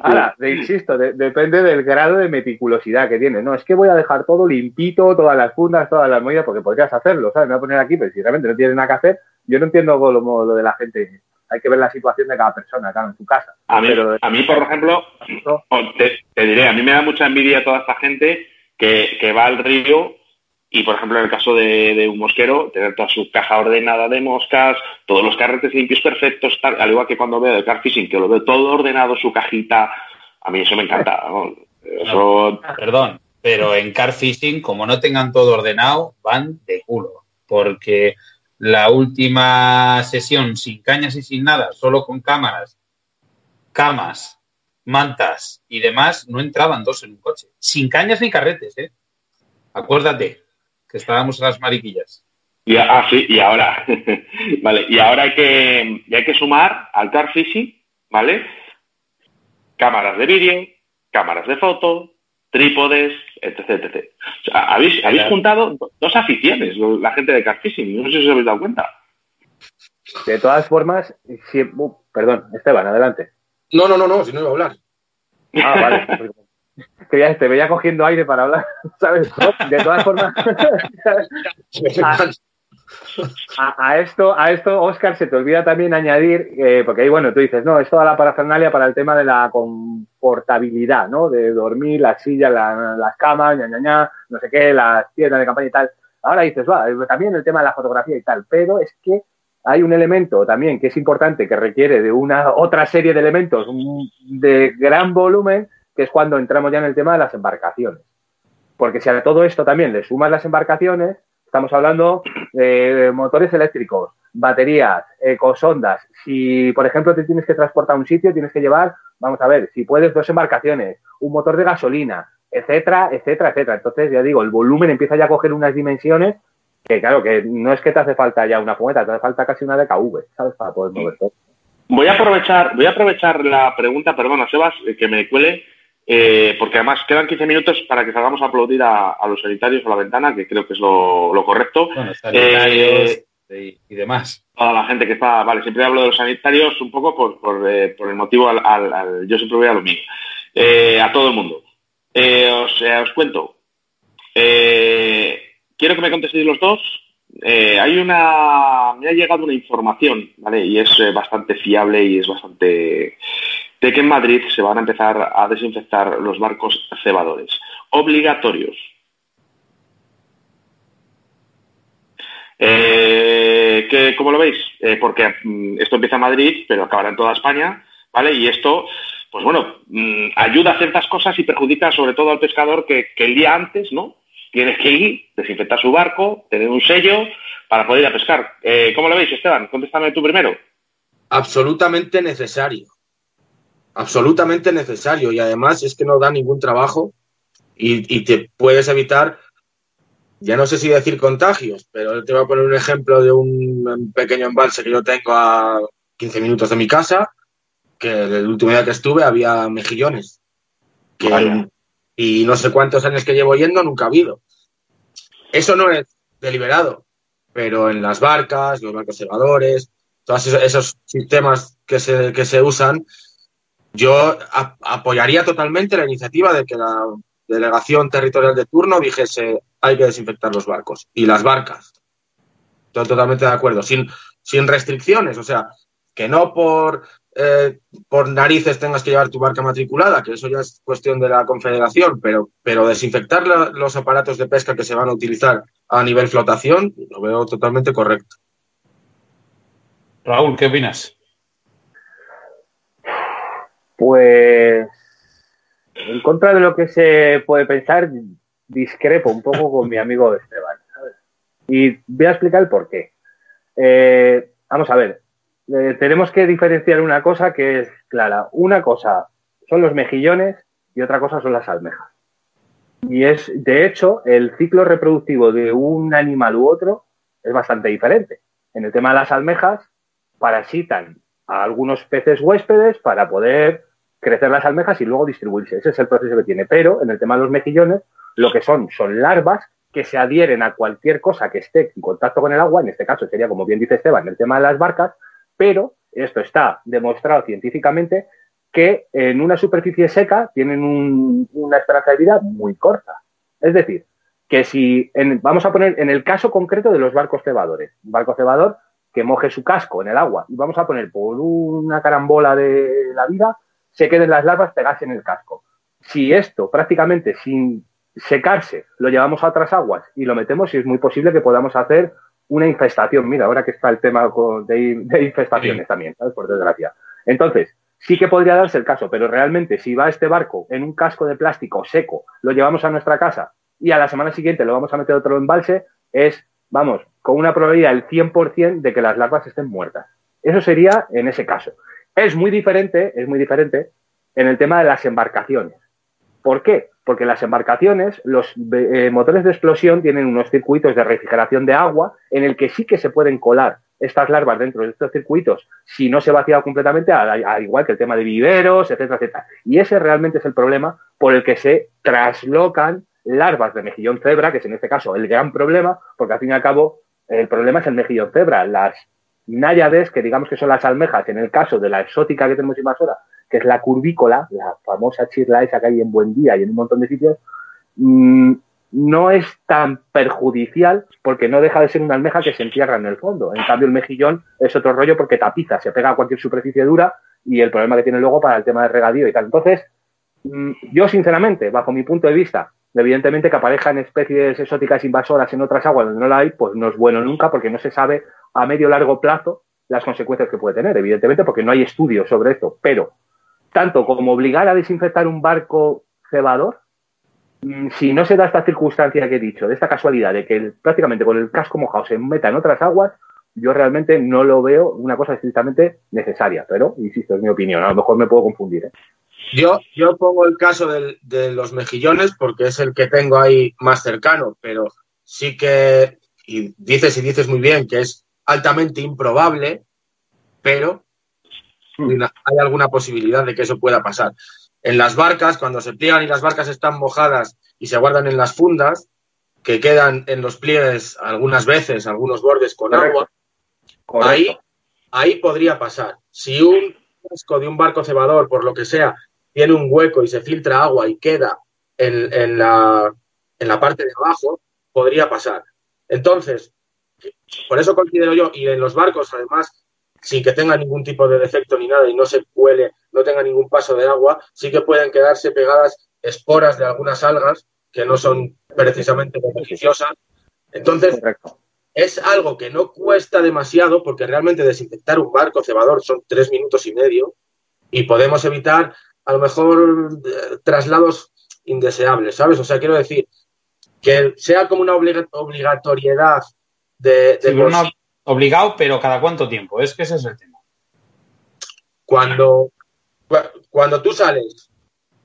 Ahora, te insisto, depende del grado de meticulosidad que tienes. No, es que voy a dejar todo limpito, todas las fundas, todas las movidas, porque podrías hacerlo, ¿sabes? Me voy a poner aquí, pero si realmente no tienes nada que hacer, yo no entiendo lo, lo de la gente. hay que ver la situación de cada persona, claro, en su casa. A mí, Pero- a mí, por ejemplo, te, te diré, a mí me da mucha envidia toda esta gente que, que va al río y, por ejemplo, en el caso de, un mosquero, tener toda su caja ordenada de moscas, todos los carretes limpios perfectos, tal, al igual que cuando veo el car fishing, que lo veo todo ordenado, su cajita, a mí eso me encanta. (laughs) Perdón, pero en car fishing, como no tengan todo ordenado, van de culo. Porque la última sesión sin cañas y sin nada, solo con cámaras, camas, mantas y demás, no entraban dos en un coche. Sin cañas ni carretes, ¿eh? Acuérdate que estábamos en las mariquillas. y, ah, sí, y ahora, (laughs) vale, y ahora hay que, y hay que sumar al car fishing, ¿vale? Cámaras de vídeo, cámaras de foto, trípodes, etc, etc. O sea, habéis, habéis juntado do- dos aficiones, la gente de car fishing, no sé si os habéis dado cuenta. De todas formas, si- uh, perdón, Esteban, adelante. No, no, no, no, si no iba a hablar. Ah, vale. Que ya te veía cogiendo aire para hablar, (laughs) ¿sabes? De todas formas, (laughs) a, a esto, a esto, Oscar, se te olvida también añadir, eh, porque ahí, bueno, tú dices, no, es toda la parafernalia para el tema de la confortabilidad, ¿no? De dormir, las sillas, la- las camas, ña, ña, ña, no sé qué, las tiendas de campaña y tal. Ahora dices, va, eh, también el tema de la fotografía y tal, pero es que hay un elemento también que es importante, que requiere de una otra serie de elementos de gran volumen, que es cuando entramos ya en el tema de las embarcaciones. Porque si a todo esto también le sumas las embarcaciones, estamos hablando de motores eléctricos, baterías, ecosondas. Si, por ejemplo, te tienes que transportar a un sitio, tienes que llevar, vamos a ver, si puedes, dos embarcaciones, un motor de gasolina, etcétera, etcétera, etcétera. Entonces, ya digo, el volumen empieza ya a coger unas dimensiones que, claro, que no es que te hace falta ya una fumeta, te hace falta casi una DKV, ¿sabes? Para poder mover todo. Voy a aprovechar, voy a aprovechar la pregunta, perdona, Sebas, eh, que me cuele, eh, porque además quedan 15 minutos para que salgamos a aplaudir a, a los sanitarios a la ventana, que creo que es lo, lo correcto. Bueno, sanitarios Eh, y, y demás. toda la gente que está, vale, siempre hablo de los sanitarios un poco por, por, eh, por el motivo al, al- al- yo siempre voy a lo mío, Eh, a todo el mundo. Eh, os, os cuento, Eh, quiero que me contestéis los dos. Hay una, me ha llegado una información, ¿vale? Y es bastante fiable y es bastante de que en Madrid se van a empezar a desinfectar los barcos cebadores, obligatorios. Eh, que, ¿Cómo lo veis? Eh, porque mm, esto empieza en Madrid, pero acabará en toda España, ¿vale? Y esto, pues bueno, mm, ayuda a ciertas cosas y perjudica sobre todo al pescador que, el día antes, ¿no? Tienes que ir, desinfectar su barco, tener un sello para poder ir a pescar. Eh, ¿Cómo lo veis, Esteban? Contéstame tú primero. Absolutamente necesario. Absolutamente necesario. Y además es que no da ningún trabajo y, y te puedes evitar, ya no sé si decir contagios, pero te voy a poner un ejemplo de un pequeño embalse que yo tengo a 15 minutos de mi casa, que el último día que estuve había mejillones. Que- Vaya. y no sé cuántos años que llevo yendo, nunca ha habido. Eso no es deliberado, pero en las barcas, los barcos cegadores, todos esos, esos sistemas que se, que se usan, yo apoyaría totalmente la iniciativa de que la delegación territorial de turno dijese hay que desinfectar los barcos y las barcas. Estoy totalmente de acuerdo, sin, sin restricciones, o sea, que no por, eh, por narices tengas que llevar tu barca matriculada, que eso ya es cuestión de la confederación, pero, pero desinfectar los aparatos de pesca que se van a utilizar a nivel flotación, lo veo totalmente correcto. Raúl, ¿qué opinas? Pues en contra de lo que se puede pensar, discrepo un poco con mi amigo Esteban. Y voy a explicar el por qué. Eh, vamos a ver, eh, tenemos que diferenciar una cosa que es clara. Una cosa son los mejillones y otra cosa son las almejas. Y es, de hecho, el ciclo reproductivo de un animal u otro es bastante diferente. En el tema de las almejas, parasitan a algunos peces huéspedes para poder crecer las almejas y luego distribuirse. Ese es el proceso que tiene. Pero en el tema de los mejillones, lo que son son larvas que se adhieren a cualquier cosa que esté en contacto con el agua, en este caso sería, como bien dice Esteban, el tema de las barcas, pero esto está demostrado científicamente que en una superficie seca tienen un- una esperanza de vida muy corta. Es decir, que si, en- vamos a poner en el caso concreto de los barcos cebadores, un barco cebador que moje su casco en el agua y vamos a poner por una carambola de la vida, se queden las larvas pegadas en el casco. Si esto prácticamente sin secarse lo llevamos a otras aguas y lo metemos, y es muy posible que podamos hacer una infestación. Mira, ahora que está el tema de, infestaciones también, ¿sabes? Por desgracia. Entonces, sí que podría darse el caso, pero realmente si va este barco en un casco de plástico seco, lo llevamos a nuestra casa y a la semana siguiente lo vamos a meter otro embalse, es, vamos, con una probabilidad del 100% de que las larvas estén muertas. Eso sería en ese caso. Es muy diferente, es muy diferente en el tema de las embarcaciones. ¿Por qué? Porque las embarcaciones, los eh, motores de explosión tienen unos circuitos de refrigeración de agua en el que sí que se pueden colar estas larvas dentro de estos circuitos si no se vacía completamente, al igual que el tema de viveros, etcétera, etcétera. Y ese realmente es el problema por el que se traslocan larvas de mejillón cebra, que es en este caso el gran problema, porque al fin y al cabo el problema es el mejillón cebra. Las náyades, que digamos que son las almejas, en el caso de la exótica que tenemos invasora, que es la curvícola, la famosa chirla esa que hay en Buen Día y en un montón de sitios, mmm, no es tan perjudicial porque no deja de ser una almeja que se entierra en el fondo. En cambio, el mejillón es otro rollo porque tapiza, se pega a cualquier superficie dura y el problema que tiene luego para el tema de regadío y tal. Entonces, mm, yo sinceramente, bajo mi punto de vista, evidentemente que aparezcan especies exóticas invasoras en otras aguas donde no la hay, pues no es bueno nunca porque no se sabe a medio largo plazo las consecuencias que puede tener, evidentemente porque no hay estudios sobre esto. Pero, tanto como obligar a desinfectar un barco cebador, Mm, si no se da esta circunstancia que he dicho, de esta casualidad de que prácticamente con el casco mojado se meta en otras aguas, yo realmente no lo veo una cosa estrictamente necesaria, pero insisto, es mi opinión, a lo mejor me puedo confundir. ¿eh? Yo, yo pongo el caso de los mejillones porque es el que tengo ahí más cercano, pero sí que, y dices y dices muy bien, que es altamente improbable, pero mm. hay alguna posibilidad de que eso pueda pasar en las barcas, cuando se pliegan y las barcas están mojadas y se guardan en las fundas, que quedan en los pliegues algunas veces, algunos bordes con agua, ahí, ahí podría pasar. Si un casco de un barco cebador, por lo que sea, tiene un hueco y se filtra agua y queda en, en, la, en la parte de abajo, podría pasar. Entonces, por eso considero yo, y en los barcos, además, sin que tenga ningún tipo de defecto ni nada y no se cuele, no tenga ningún paso de agua, sí que pueden quedarse pegadas esporas de algunas algas que no son precisamente beneficiosas. Entonces, es algo que no cuesta demasiado porque realmente desinfectar un barco cebador son tres minutos y medio y podemos evitar a lo mejor eh, traslados indeseables, ¿sabes? O sea, quiero decir que sea como una obligatoriedad de, Obligado, pero ¿cada cuánto tiempo? Es que ese es el tema. Cuando, cuando tú sales,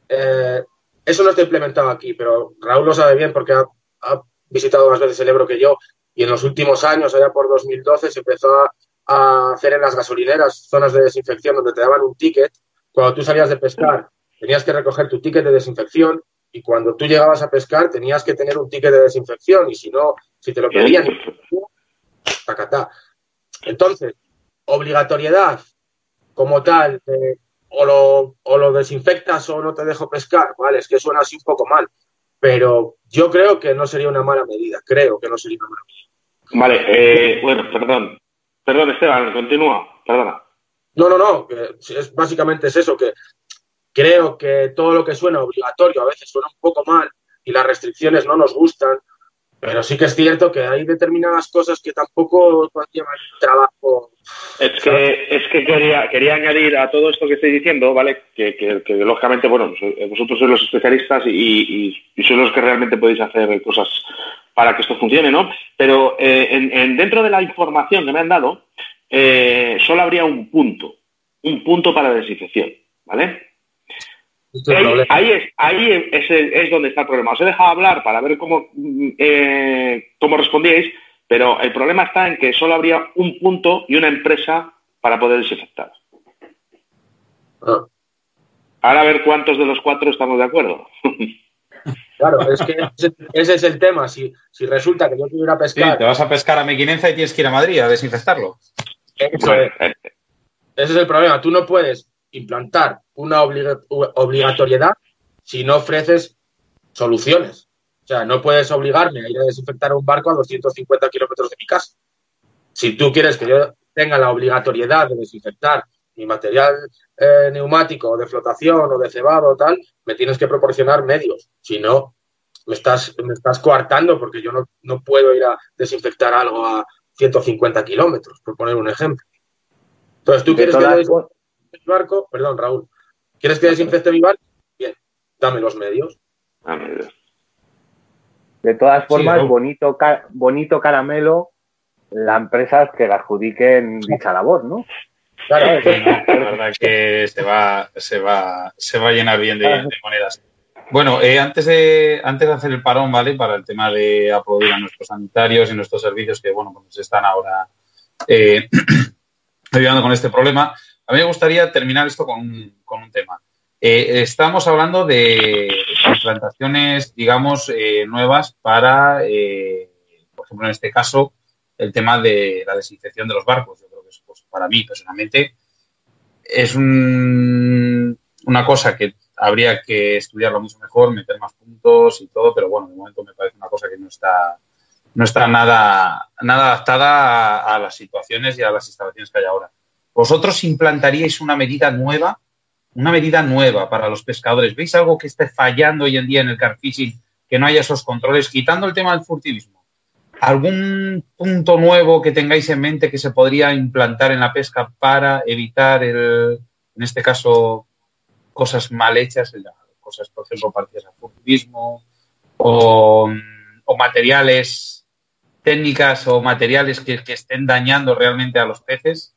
eh, eso no está implementado aquí, pero Raúl lo sabe bien porque ha, visitado más veces el Ebro que yo y en los últimos años, allá por 2012, se empezó a, a hacer en las gasolineras zonas de desinfección donde te daban un ticket. Cuando tú salías de pescar, tenías que recoger tu ticket de desinfección y cuando tú llegabas a pescar tenías que tener un ticket de desinfección y si no, si te lo pedían, entonces, obligatoriedad como tal, o, lo, o lo desinfectas o no te dejo pescar, vale, es que suena así un poco mal, pero yo creo que no sería una mala medida, creo que no sería una mala medida. Vale, eh, bueno, perdón, perdón Esteban, continúa, perdona. No, no, no, es, básicamente es eso, que creo que todo lo que suena obligatorio a veces suena un poco mal y las restricciones no nos gustan pero sí que es cierto que hay determinadas cosas que tampoco llevan trabajo. Es que, es que quería, quería añadir a todo esto que estoy diciendo, ¿vale? Que, que, lógicamente, bueno, vosotros sois los especialistas y, sois los que realmente podéis hacer cosas para que esto funcione, ¿no? Pero eh, en, dentro de la información que me han dado, eh, solo habría un punto, un punto para desinfección, ¿vale? Ahí, es, ahí es, donde está el problema. Os he dejado hablar para ver cómo, mm, eh, cómo respondíais, pero el problema está en que solo habría un punto y una empresa para poder desinfectar. Ah. Ahora a ver cuántos de los cuatro estamos de acuerdo. (laughs) Claro, es que ese, es el tema. Si, resulta que yo quiero ir a pescar. Sí, te vas a pescar a Mequinenza y tienes que ir a Madrid a desinfectarlo. Eh, ese es el problema. Tú no puedes implantar una obligatoriedad si no ofreces soluciones. O sea, no puedes obligarme a ir a desinfectar un barco a 250 kilómetros de mi casa. Si tú quieres que yo tenga la obligatoriedad de desinfectar mi material eh, neumático de flotación o de cebado o tal, me tienes que proporcionar medios. Si no, me estás, me estás coartando porque yo no, no puedo ir a desinfectar algo a 150 kilómetros, por poner un ejemplo. Entonces, ¿tú quieres que mi barco? Perdón, Raúl. ¿Quieres que desinfecte mi barco? Bien, dame los medios. De todas formas, bonito, bonito caramelo la empresa que la adjudiquen dicha labor, ¿no? Claro, la verdad que se va, se va, se va a llenar bien de, monedas. Bueno, eh, antes, de, antes de hacer el parón, ¿vale? Para el tema de aplaudir a nuestros sanitarios y nuestros servicios que, bueno, pues están ahora eh, (clears throat) ayudando con este problema, a mí me gustaría terminar esto con un, con un tema. Eh, estamos hablando de implantaciones, digamos, eh, nuevas para, eh, por ejemplo, en este caso, el tema de la desinfección de los barcos. Yo creo que eso, pues, para mí, personalmente, es un, una cosa que habría que estudiarlo mucho mejor, meter más puntos y todo, pero bueno, de momento me parece una cosa que no está, no está nada, adaptada a las situaciones y a las instalaciones que hay ahora. ¿Vosotros implantaríais una medida nueva una medida nueva para los pescadores. ¿Veis algo que esté fallando hoy en día en el car fishing, que no haya esos controles, quitando el tema del furtivismo? ¿Algún punto nuevo que tengáis en mente que se podría implantar en la pesca para evitar, el, en este caso, cosas mal hechas, cosas, por ejemplo, parecidas al furtivismo o, materiales, técnicas o materiales que estén dañando realmente a los peces?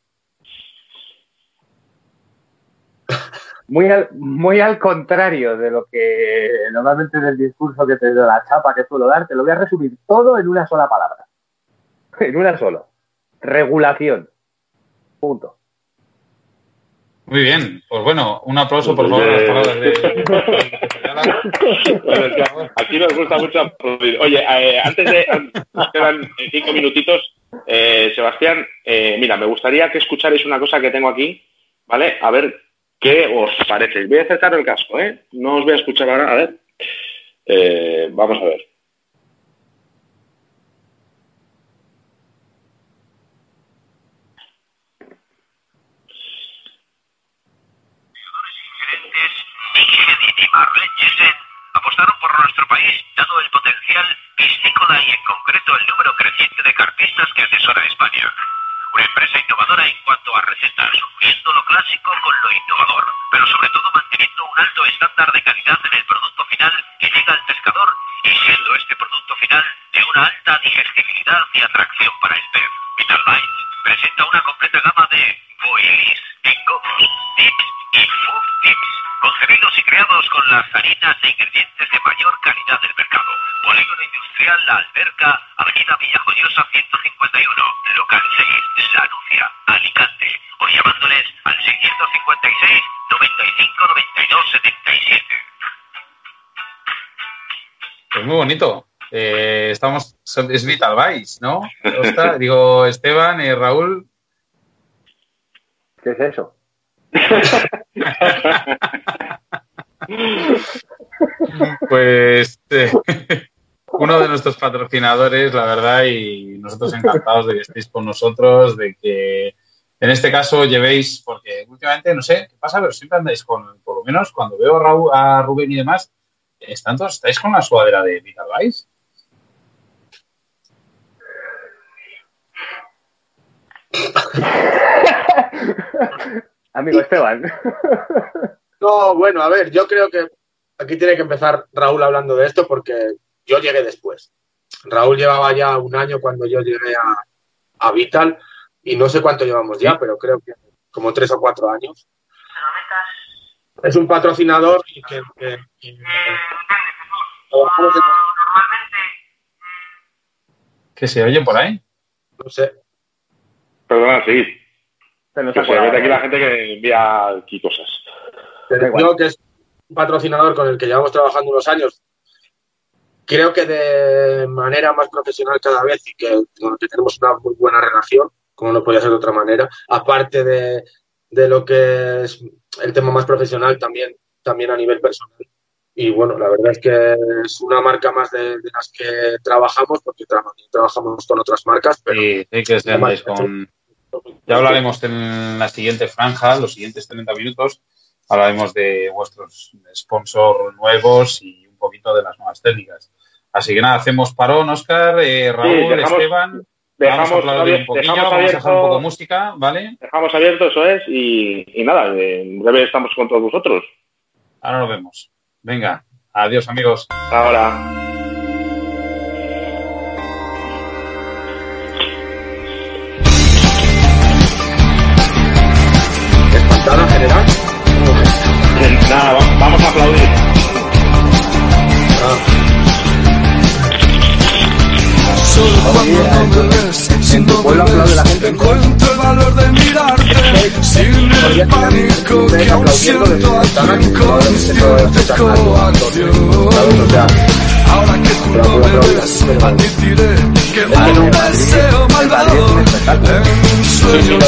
Muy al, muy al contrario de lo que normalmente del discurso que te doy, la chapa que suelo dar, te lo voy a resumir todo en una sola palabra. En una sola. Regulación. Punto. Muy bien, pues bueno, un aplauso por favor las palabras de. (laughs) Aquí nos gusta mucho aplaudir. Oye, eh, antes de. Quedan cinco minutitos. Eh, Sebastián, eh, mira, me gustaría que escucharais una cosa que tengo aquí, ¿vale? A ver ¿Qué os parece? Voy a acercar el casco, ¿eh? No os voy a escuchar ahora, a ver. Eh, vamos a ver. apostaron por nuestro país, dado el potencial piscícola y en concreto el número creciente de carpistas que atesora España. Una empresa innovadora en cuanto a recetas, uniendo lo clásico con lo innovador, pero sobre todo manteniendo un alto estándar de calidad en el producto final que llega al pescador y siendo este producto final de una alta digestibilidad y atracción para el pez. Vital Light presenta una completa gama de boilies, bingo, dips y food dips, concebidos y creados con las harinas e ingredientes de mayor calidad del mercado. Polígono Industrial La Alberca, Avenida Villajoyosa 151, local 6, La Nucia, Alicante, o llamándoles al 656 95 92 77. Pues muy bonito. Eh, estamos, es Vital Vice, ¿no? digo, Esteban y Raúl. ¿Qué es eso? (laughs) pues eh, (laughs) uno de nuestros patrocinadores, la verdad, y nosotros encantados de que estéis con nosotros, de que en este caso llevéis, porque últimamente, no sé qué pasa, pero siempre andáis con, por lo menos cuando veo a, Raúl, a Rubén y demás, están todos, estáis con la sudadera de Vital Vice. (laughs) (laughs) Amigo Esteban. (laughs) no, bueno, a ver, yo creo que aquí tiene que empezar Raúl hablando de esto porque yo llegué después. Raúl llevaba ya un año cuando yo llegué a, Vital y no sé cuánto llevamos ya, pero creo que como tres o cuatro años. Es un patrocinador y que, ¿Que se oye por ahí? No sé. Perdona, sí. Se que se aquí la gente que envía aquí cosas. Yo, que es un patrocinador con el que llevamos trabajando unos años, creo que de manera más profesional cada vez y que, que tenemos una muy buena relación, como no podía ser de otra manera, aparte de, lo que es el tema más profesional, también, también a nivel personal. y bueno, la verdad es que es una marca más de, las que trabajamos, porque trabajamos con otras marcas. Pero sí, sí que con... Ya hablaremos en la siguiente franja, los siguientes 30 minutos, hablaremos de vuestros sponsors nuevos y un poquito de las nuevas técnicas. Así que nada, hacemos parón, Oscar, eh, Raúl, Esteban. Dejamos, vamos a un poquillo, vamos a dejar un poco música, ¿vale? Dejamos abierto, eso es, y, y nada, en breve estamos con todos vosotros. Ahora nos vemos. Venga, adiós amigos. Ahora. Vamos a aplaudir. Me ves, sin no me ves, encuentro el valor de mirarte, sin el pánico que aún siento a tu inconsciente. Coacción. Que tú no me ves, admitiré que un deseo malvado en un sueño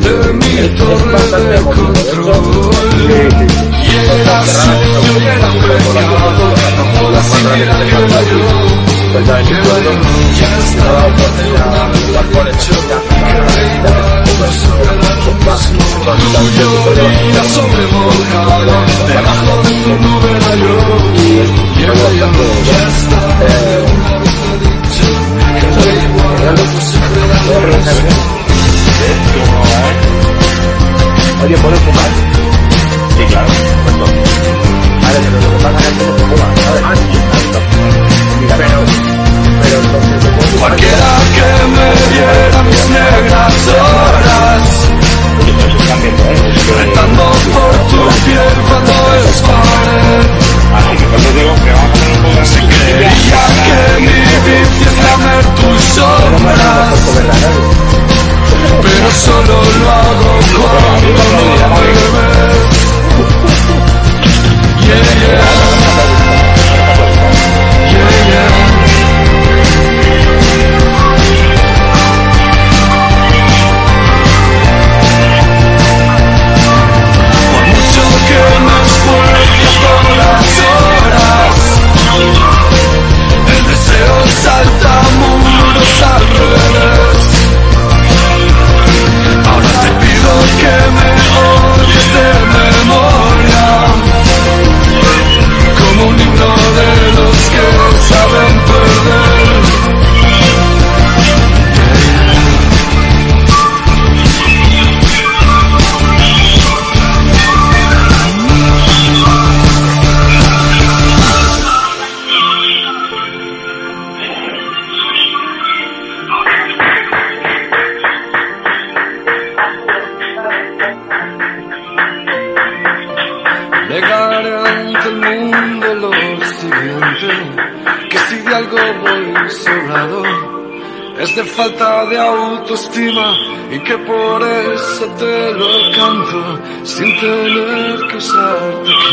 de mi torre de control. Y y era pecado, no aquel yo. ¿verdad? En el pueblo la Llovía sobre mojado Debajo de tu era yo Ya está Oye. Sí, claro, Vale, es que no Cualquiera que me diera mis negras horas, retando por tu piel cuando digo Si quería que mi vicio es tus sombras, pero solo lo hago cuando me ves. Yeah, yeah. Muros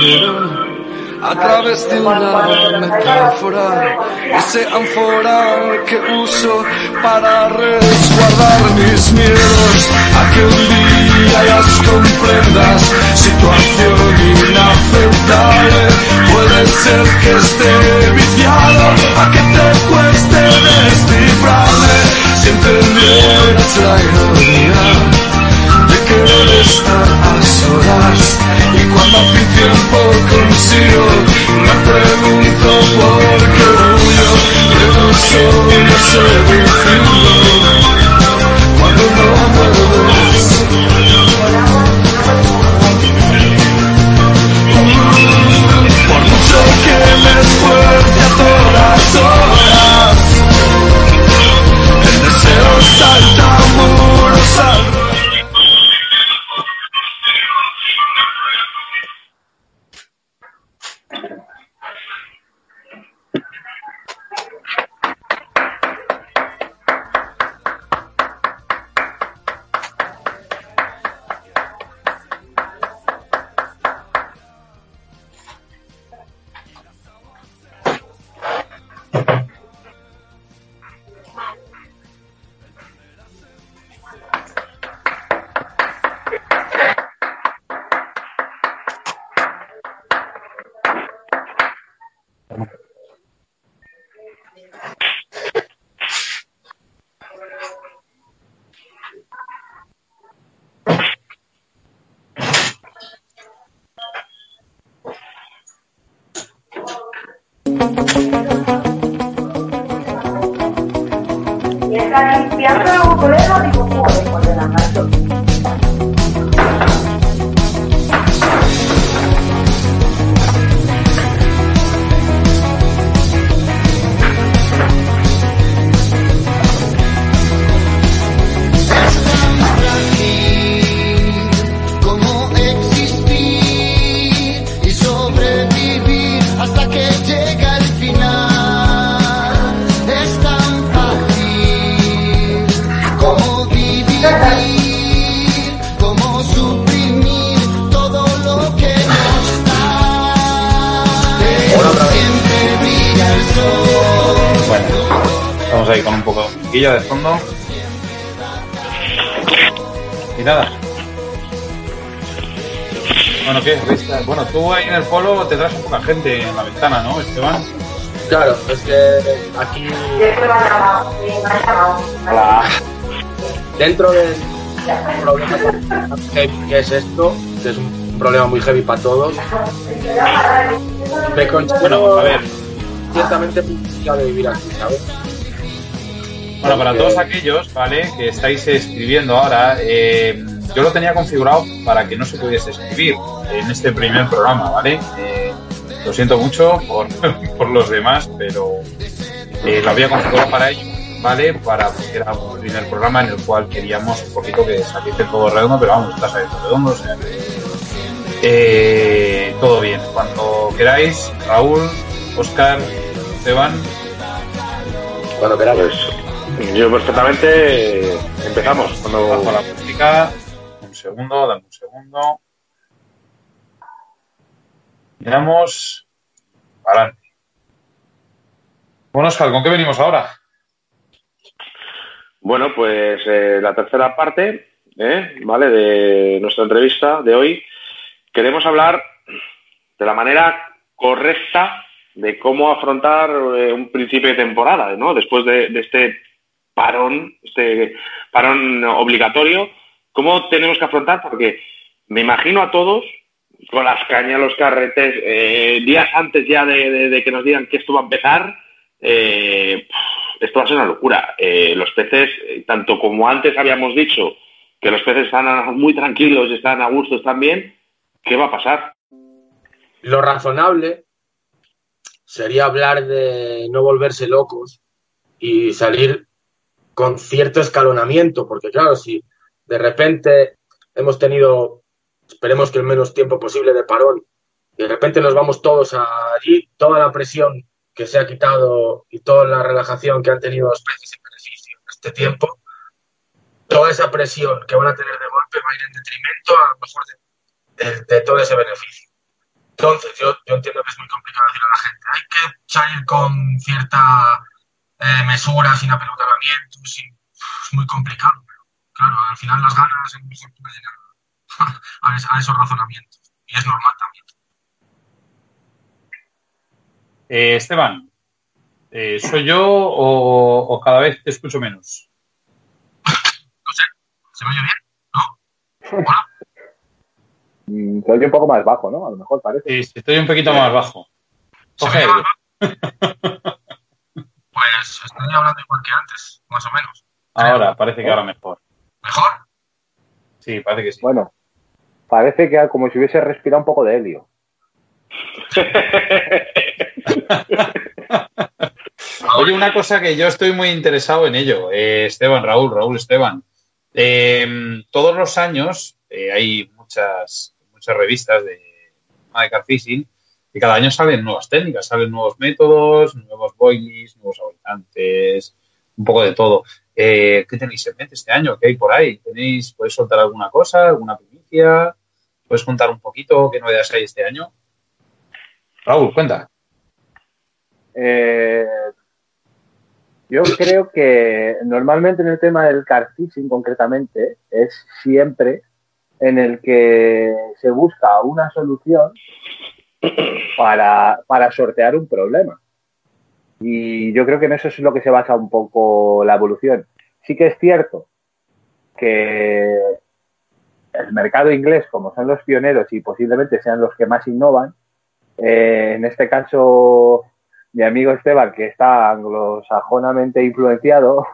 a través de una metáfora ese ánfora que uso para resguardar mis miedos a que un día las comprendas situación inaceptable. Puede ser que esté viciado a que te cueste descifrarme si entendieras la ironía querer estar a solas y cuando hace tiempo consigo me pregunto por qué huyo pero solo seduciendo cuando no vuelves por mucho que me esfuerce a todas horas el deseo salta muros dentro del problema que es esto, que es un problema muy heavy para todos, me Bueno, a ver. ciertamente de vivir aquí, ¿sabes? Bueno, para todos aquellos, ¿vale? Que estáis escribiendo ahora, eh, yo lo tenía configurado para que no se pudiese escribir en este primer programa, ¿vale? Eh, lo siento mucho por, (laughs) por los demás, pero eh, lo había configurado para ello, ¿vale? Para porque era un primer programa en el cual queríamos un poquito que saliese todo redondo, pero vamos, está saliendo redondo, o sea, eh, todo bien. Cuando queráis, Raúl, Oscar, Esteban, Cuando queráis. Pues yo perfectamente eh, empezamos. Cuando... bajo la música. Un segundo, dame un segundo. Miramos. Adelante. Bueno, Oscar, ¿con qué venimos ahora? Bueno, pues eh, la tercera parte, ¿eh? ¿vale? De nuestra entrevista de hoy. Queremos hablar de la manera correcta de cómo afrontar eh, un principio de temporada, ¿no? Después de, este parón, este parón obligatorio, ¿cómo tenemos que afrontar? Porque me imagino a todos con las cañas, los carretes, eh, días antes ya de, de- de que nos digan que esto va a empezar, eh, esto va a ser una locura. Eh, los peces, eh, tanto como antes habíamos dicho, que los peces están muy tranquilos, están a gusto, están bien, ¿qué va a pasar? Lo razonable sería hablar de no volverse locos y salir con cierto escalonamiento, porque claro, si de repente hemos tenido, esperemos que el menos tiempo posible de parón, y de repente nos vamos todos allí, toda la presión que se ha quitado y toda la relajación que han tenido los peces en beneficio en este tiempo, toda esa presión que van a tener de golpe va a ir en detrimento a lo mejor de, de- de todo ese beneficio. Entonces, yo, yo entiendo que es muy complicado decirle a la gente, hay que salir con cierta eh, mesura, sin apelotamiento, sin... es muy complicado. Pero, claro, al final las ganas a, (laughs) a esos razonamientos. Y es normal también. Eh, Esteban, eh, ¿soy yo o, o cada vez te escucho menos? (laughs) No sé, ¿se me oye bien? ¿No? Hola. Mm, Se oye un poco más bajo, ¿no? A lo mejor parece. Sí, estoy un poquito más bajo. ¿Se me Coge? (laughs) Pues estoy hablando igual que antes, más o menos. Ahora, parece que ahora mejor. ¿Mejor? Sí, parece que sí. Bueno, parece que como si hubiese respirado un poco de helio. (laughs) (laughs) Oye, una cosa que yo estoy muy interesado en ello, eh, Esteban, Raúl, Raúl, Esteban. Eh, todos los años eh, hay muchas, muchas revistas de, de carfishing y cada año salen nuevas técnicas, salen nuevos métodos, nuevos boilies, nuevos habitantes, un poco de todo. Eh, ¿Qué tenéis en mente este año? ¿Qué hay por ahí? ¿Tenéis, ¿Podéis soltar alguna cosa, alguna primicia? ¿Puedes contar un poquito qué novedades hay este año? Raúl, cuenta. Eh, yo creo que normalmente en el tema del carfishing concretamente es siempre en el que se busca una solución para, para sortear un problema. Y yo creo que en eso es lo que se basa un poco la evolución. Sí que es cierto que el mercado inglés, como son los pioneros y posiblemente sean los que más innovan, eh, en este caso mi amigo Esteban, que está anglosajonamente influenciado,